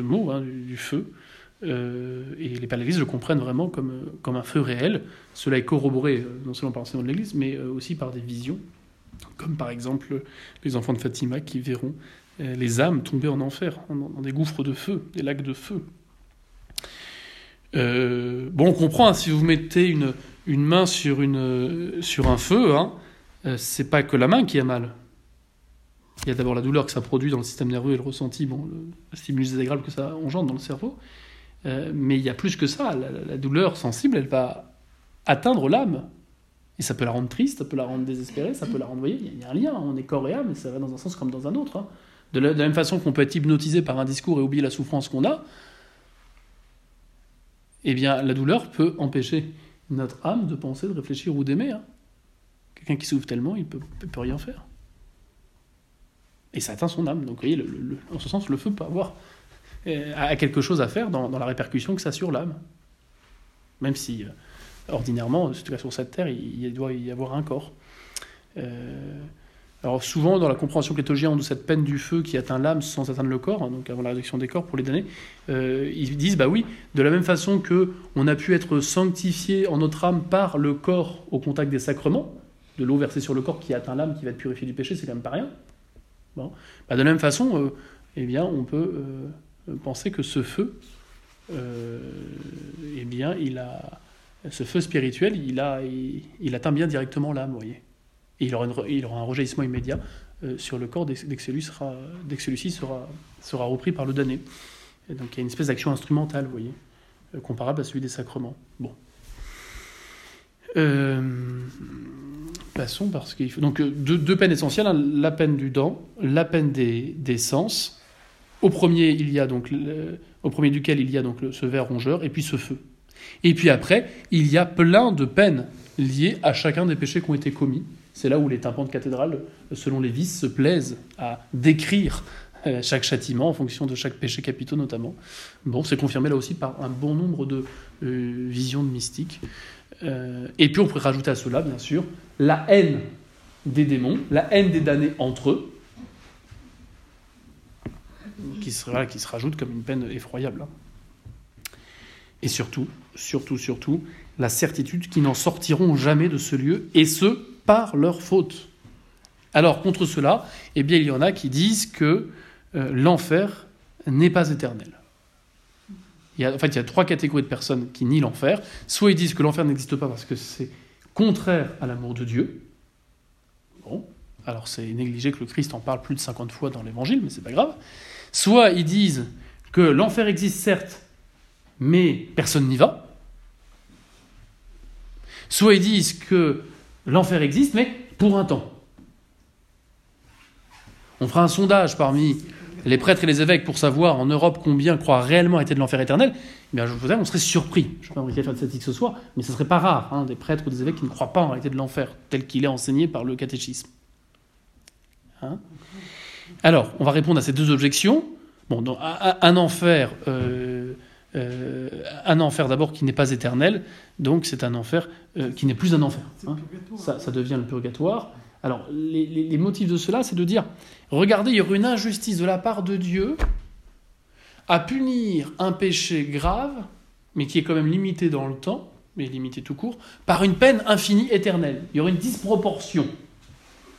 Speaker 1: mot hein, du, feu. et les pères le comprennent vraiment comme, comme un feu réel. Cela est corroboré non seulement par l'enseignement de l'Église, mais aussi par des visions, comme par exemple les enfants de Fatima qui verront euh, les âmes tombées en enfer, dans des gouffres de feu, des lacs de feu. Euh, bon, on comprend, hein, si vous mettez une, une main sur, une, sur un feu, hein, euh, c'est pas que la main qui a mal. Il y a d'abord la douleur que ça produit dans le système nerveux et le ressenti, bon, le, stimulus désagréable que ça engendre dans le cerveau. mais il y a plus que ça. La, douleur sensible, elle va atteindre l'âme. Et ça peut la rendre triste, ça peut la rendre désespérée, ça peut la rendre. Voyez, il y, a un lien, on est corps et âme, et ça va dans un sens comme dans un autre. Hein. De la, même façon qu'on peut être hypnotisé par un discours et oublier la souffrance qu'on a, eh bien, la douleur peut empêcher notre âme de penser, de réfléchir ou d'aimer. Hein. Quelqu'un qui souffre tellement, il ne peut, peut, rien faire. Et ça atteint son âme. Donc, vous voyez, en ce sens, le feu peut avoir euh, quelque chose à faire dans, la répercussion que ça a sur l'âme. Même si, euh, ordinairement, en sur cette terre, il, doit y avoir un corps. Euh, alors souvent, dans la compréhension on de cette peine du feu qui atteint l'âme sans atteindre le corps, hein, donc avant la réduction des corps pour les damnés, euh, ils disent, bah oui, de la même façon que on a pu être sanctifié en notre âme par le corps au contact des sacrements, de l'eau versée sur le corps qui atteint l'âme, qui va être purifiée du péché, c'est quand même pas rien. Bon. Bah, de la même façon, euh, eh bien, on peut penser que ce feu, eh bien, il a, ce feu spirituel, il, atteint bien directement l'âme, voyez. Et il aura, un rejaillissement immédiat euh, sur le corps dès, que celui-ci sera, repris par le damné. Donc il y a une espèce d'action instrumentale, vous voyez, euh, comparable à celui des sacrements. Bon. Euh, passons parce qu'il faut. Donc deux, peines essentielles hein, la peine du dent, la peine des, sens. Au premier, il y a donc au premier duquel il y a donc ce ver rongeur et puis ce feu. Et puis après, il y a plein de peines liées à chacun des péchés qui ont été commis. C'est là où les tympans de cathédrale, selon les vices, se plaisent à décrire euh, chaque châtiment en fonction de chaque péché capitaux notamment. Bon, c'est confirmé là aussi par un bon nombre de euh, visions de mystiques. Euh, et puis on pourrait rajouter à cela, bien sûr, la haine des démons, la haine des damnés entre eux, qui se, qui se rajoute comme une peine effroyable. Hein. Et surtout, surtout, surtout, la certitude qu'ils n'en sortiront jamais de ce lieu, et ce, par leur faute. Alors contre cela, eh bien, il y en a qui disent que euh, l'enfer n'est pas éternel. Il y en fait, il y a trois catégories de personnes qui nient l'enfer. Soit ils disent que l'enfer n'existe pas parce que c'est contraire à l'amour de Dieu. Bon, alors c'est négligé que le Christ en parle plus de 50 fois dans l'évangile, mais c'est pas grave. Soit ils disent que l'enfer existe certes, mais personne n'y va. Soit ils disent que l'enfer existe, mais pour un temps. On fera un sondage parmi les prêtres et les évêques pour savoir en Europe combien croient réellement à de l'enfer éternel. Eh bien, je vous on serait surpris. Je ne vais pas faire de statistique ce soir, mais ce serait pas rare, hein, des prêtres ou des évêques qui ne croient pas en réalité de l'enfer, tel qu'il est enseigné par le catéchisme. Hein? Alors, on va répondre à ces deux objections. Bon, un enfer, euh, euh, un enfer d'abord qui n'est pas éternel, donc c'est un enfer euh, qui n'est plus un enfer. Hein. Ça, ça, devient le purgatoire. Alors, les, les motifs de cela, c'est de dire, regardez, il y aurait une injustice de la part de Dieu à punir un péché grave, mais qui est quand même limité dans le temps, mais limité tout court, par une peine infinie éternelle. Il y aurait une disproportion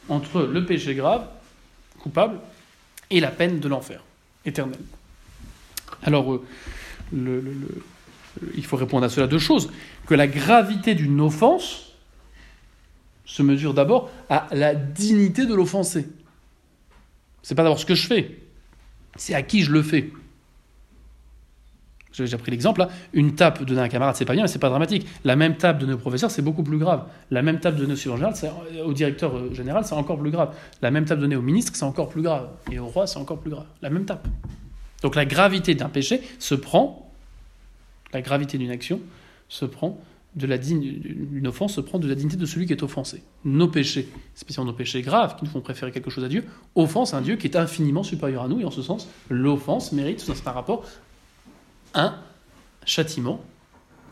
Speaker 1: entre le péché grave, coupable, et la peine de l'enfer, éternel. Alors, euh, il faut répondre à cela deux choses. Que la gravité d'une offense se mesure d'abord à la dignité de l'offensé. C'est pas d'abord ce que je fais, c'est à qui je le fais. J'ai déjà pris l'exemple, là. une tape donnée à un camarade, c'est pas bien, mais c'est pas dramatique. La même tape donnée au professeur, c'est beaucoup plus grave. La même tape donnée au général, au directeur euh, général, c'est encore plus grave. La même tape donnée au ministre, c'est encore plus grave. Et au roi, c'est encore plus grave. La même tape. Donc la gravité d'un péché se prend, la gravité d'une action se prend de la offense se prend de la dignité de celui qui est offensé. Nos péchés, spécialement nos péchés graves qui nous font préférer quelque chose à Dieu, offensent un Dieu qui est infiniment supérieur à nous, et en ce sens, l'offense mérite, c'est un rapport, un châtiment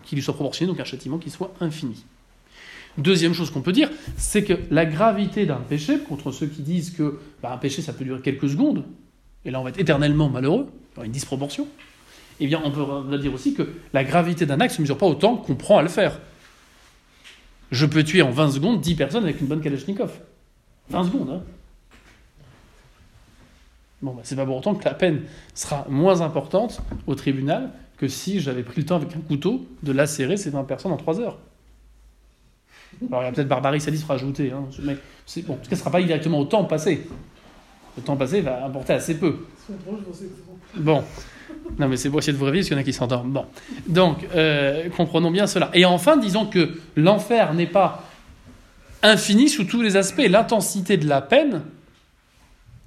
Speaker 1: qui lui soit proportionné, donc un châtiment qui soit infini. Deuxième chose qu'on peut dire, c'est que la gravité d'un péché, contre ceux qui disent que bah, un péché ça peut durer quelques secondes, et là on va être éternellement malheureux, aura une disproportion, eh bien on peut dire aussi que la gravité d'un acte ne se mesure pas autant qu'on prend à le faire. Je peux tuer en 20 secondes 10 personnes avec une bonne Kalachnikov. 20 secondes, hein Bon, bah, c'est pas pour autant que la peine sera moins importante au tribunal que si j'avais pris le temps avec un couteau de lacérer ces 20 personnes en 3 heures. Alors il y a peut-être barbarie sadiste rajouter, hein, mais bon, en tout cas, ce ne sera pas directement au temps passé. Le temps passé va importer assez peu. Bon, non mais c'est pour essayer de vous réveiller parce qu'il y en a qui s'endorment. Bon, donc euh, comprenons bien cela. Et enfin, disons que l'enfer n'est pas infini sous tous les aspects. L'intensité de la peine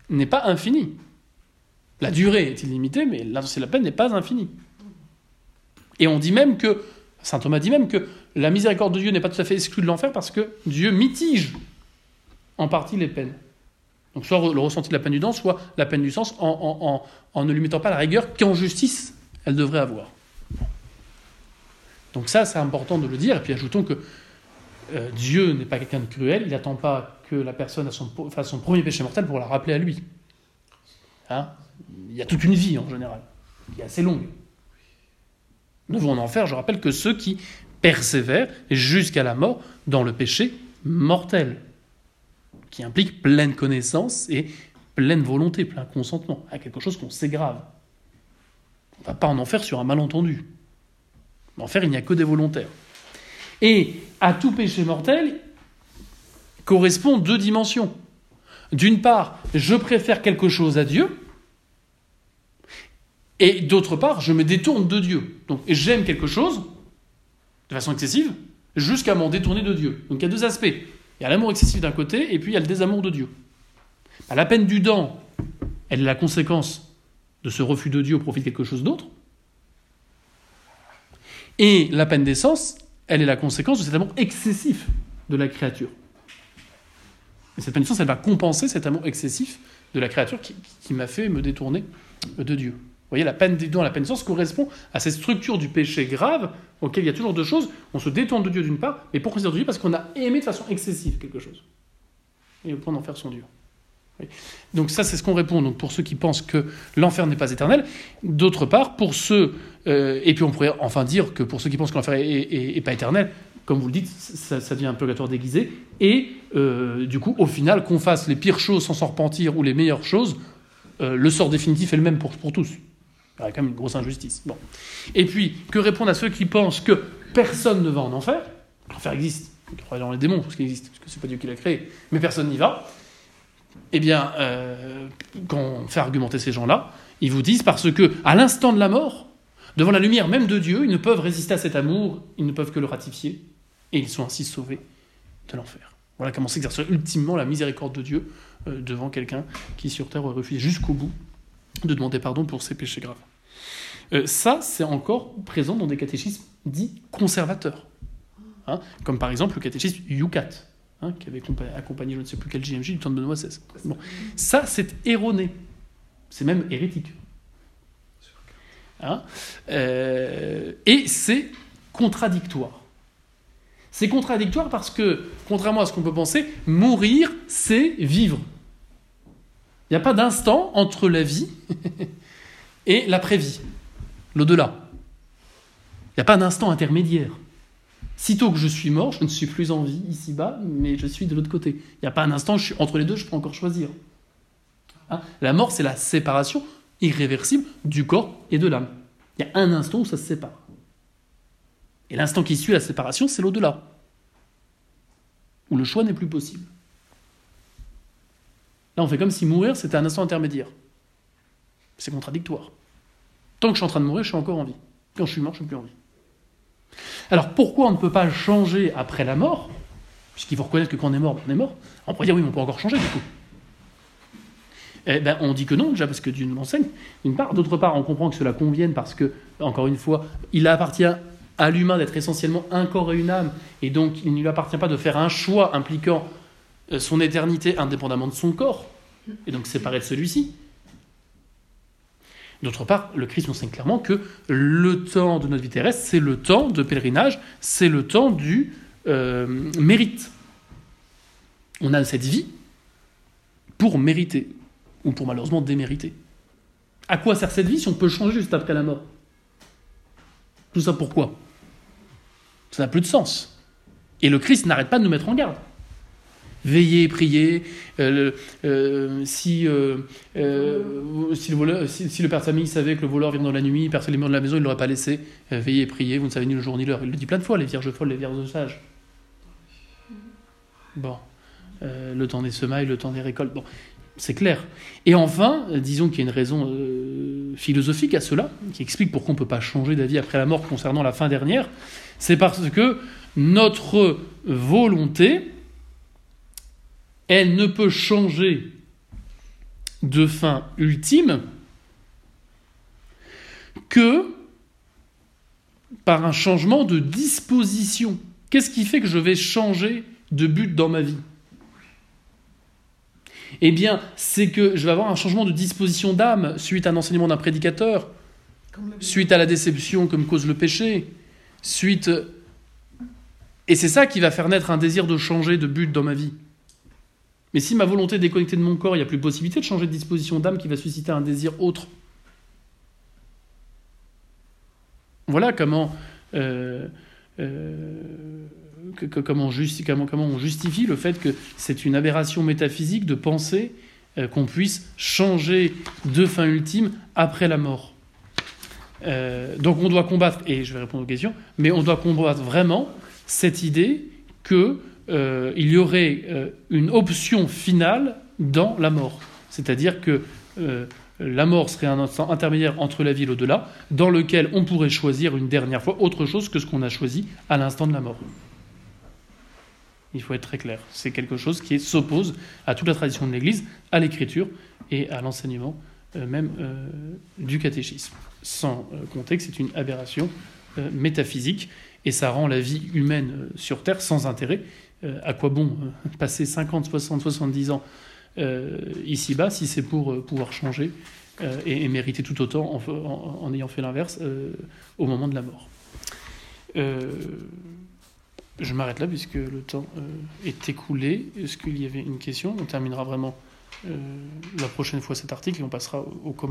Speaker 1: n'est pas infini. La durée est illimitée, mais l'intensité de la peine n'est pas infinie. Et on dit même que, saint Thomas dit même que la miséricorde de Dieu n'est pas tout à fait exclue de l'enfer parce que Dieu mitige en partie les peines. Donc soit le ressenti de la peine du dent, soit la peine du sens, en, ne lui mettant pas la rigueur qu'en justice elle devrait avoir. Donc ça, c'est important de le dire. Et puis ajoutons que euh, Dieu n'est pas quelqu'un de cruel, il n'attend pas que la personne fasse son premier péché mortel pour la rappeler à lui. Hein? Il y a toute une vie en général, qui est assez longue. Ne vont en enfer, je rappelle, que ceux qui persévèrent jusqu'à la mort dans le péché mortel, qui implique pleine connaissance et pleine volonté, plein consentement, à quelque chose qu'on sait grave. On ne va pas en enfer sur un malentendu. En enfer, il n'y a que des volontaires. Et à tout péché mortel correspondent deux dimensions. D'une part, je préfère quelque chose à Dieu, et d'autre part, je me détourne de Dieu. Donc j'aime quelque chose, de façon excessive, jusqu'à m'en détourner de Dieu. Donc il y a deux aspects. Il y a l'amour excessif d'un côté, et puis il y a le désamour de Dieu. Bah, la peine du dent, elle est la conséquence de ce refus de Dieu au profit de quelque chose d'autre. Et la peine d'essence, elle est la conséquence de cet amour excessif de la créature. Et cette pénitence, elle va compenser cet amour excessif de la créature qui, m'a fait me détourner de Dieu. Vous voyez, la peine dans la pénitence correspond à cette structure du péché grave auquel il y a toujours deux choses. On se détourne de Dieu d'une part, mais pour considérer Dieu parce qu'on a aimé de façon excessive quelque chose. Et au point d'en faire son Dieu. Donc ça, c'est ce qu'on répond donc pour ceux qui pensent que l'enfer n'est pas éternel. D'autre part, pour ceux, euh, et puis on pourrait enfin dire que pour ceux qui pensent que l'enfer est, pas éternel, comme vous le dites, ça, devient un purgatoire déguisé. Et euh, du coup, au final, qu'on fasse les pires choses sans s'en repentir ou les meilleures choses, euh, le sort définitif est le même pour, pour tous. Il a quand même une grosse injustice. Bon. Et puis, que répondre à ceux qui pensent que personne ne va en enfer? L'enfer existe. Ils croient dans les démons, parce qu'il existe, parce que c'est pas Dieu qui l'a créé. Mais personne n'y va. eh bien, euh, quand on fait argumenter ces gens-là, ils vous disent parce que, à l'instant de la mort, devant la lumière même de Dieu, ils ne peuvent résister à cet amour, ils ne peuvent que le ratifier, et ils sont ainsi sauvés de l'enfer. Voilà comment s'exerce ultimement la miséricorde de Dieu euh, devant quelqu'un qui sur terre aurait refusé jusqu'au bout de demander pardon pour ses péchés graves. Euh, ça, c'est encore présent dans des catéchismes dits conservateurs. Hein, comme par exemple le catéchisme Yucat, hein, qui avait accompagné je ne sais plus quel JMJ du temps de Benoît XVI. Bon. Ça, c'est erroné. C'est même hérétique. Hein euh, et c'est contradictoire. C'est contradictoire parce que, contrairement à ce qu'on peut penser, mourir, c'est vivre. Il n'y a pas d'instant entre la vie et l'après-vie, l'au-delà. Il n'y a pas d'instant intermédiaire. Sitôt que je suis mort, je ne suis plus en vie ici-bas, mais je suis de l'autre côté. Il n'y a pas un instant, entre les deux, je peux encore choisir. Hein? La mort, c'est la séparation irréversible du corps et de l'âme. Il y a un instant où ça se sépare. Et l'instant qui suit la séparation, c'est l'au-delà, où le choix n'est plus possible. Là, on fait comme si mourir, c'était un instant intermédiaire. C'est contradictoire. Tant que je suis en train de mourir, je suis encore en vie. Quand je suis mort, je ne suis plus en vie. Alors pourquoi on ne peut pas changer après la mort? Puisqu'il faut reconnaître que quand on est mort, on est mort. On pourrait dire oui, mais on peut encore changer du coup. Eh ben, on dit que non, déjà parce que Dieu nous l'enseigne, d'une part. D'autre part, on comprend que cela convienne parce que, encore une fois, il appartient à l'humain d'être essentiellement un corps et une âme, et donc il ne lui appartient pas de faire un choix impliquant euh, son éternité indépendamment de son corps, et donc séparé de celui-ci. D'autre part, le Christ nous enseigne clairement que le temps de notre vie terrestre, c'est le temps de pèlerinage, c'est le temps du euh, mérite. On a cette vie pour mériter, ou pour malheureusement démériter. À quoi sert cette vie si on peut changer juste après la mort? Tout ça pourquoi? Ça n'a plus de sens. Et le Christ n'arrête pas de nous mettre en garde. Veillez, priez. Euh, euh, si, euh, le père de famille savait que le voleur vient dans la nuit, personne les de la maison, il ne l'aurait pas laissé. veillez, priez, vous ne savez ni le jour ni l'heure. Il le dit plein de fois, les vierges folles, les vierges sages. Bon. le temps des semailles, le temps des récoltes. Bon, c'est clair. Et enfin, disons qu'il y a une raison philosophique à cela, qui explique pourquoi on ne peut pas changer d'avis après la mort concernant la fin dernière. C'est parce que notre volonté, elle ne peut changer de fin ultime que par un changement de disposition. Qu'est-ce qui fait que je vais changer de but dans ma vie? Eh bien, c'est que je vais avoir un changement de disposition d'âme suite à un enseignement d'un prédicateur, suite à la déception comme cause le péché, suite... Et c'est ça qui va faire naître un désir de changer de but dans ma vie. Mais si ma volonté est déconnectée de mon corps, il n'y a plus possibilité de changer de disposition d'âme qui va susciter un désir autre. Voilà comment, euh, euh, on justifie le fait que c'est une aberration métaphysique de penser euh, qu'on puisse changer de fin ultime après la mort. donc on doit combattre, et je vais répondre aux questions, mais on doit combattre vraiment cette idée que euh, il y aurait euh, une option finale dans la mort. C'est-à-dire que euh, la mort serait un instant intermédiaire entre la vie et l'au-delà, dans lequel on pourrait choisir une dernière fois autre chose que ce qu'on a choisi à l'instant de la mort. Il faut être très clair. C'est quelque chose qui s'oppose à toute la tradition de l'Église, à l'écriture et à l'enseignement même du catéchisme. Sans compter que c'est une aberration métaphysique et ça rend la vie humaine sur Terre sans intérêt, euh, à quoi bon euh, passer 50, 60, 70 ans euh, ici-bas si c'est pour pouvoir changer et, mériter tout autant en, ayant fait l'inverse au moment de la mort. je m'arrête là puisque le temps est écoulé. Est-ce qu'il y avait une question? On terminera vraiment la prochaine fois cet article et on passera au commentaire.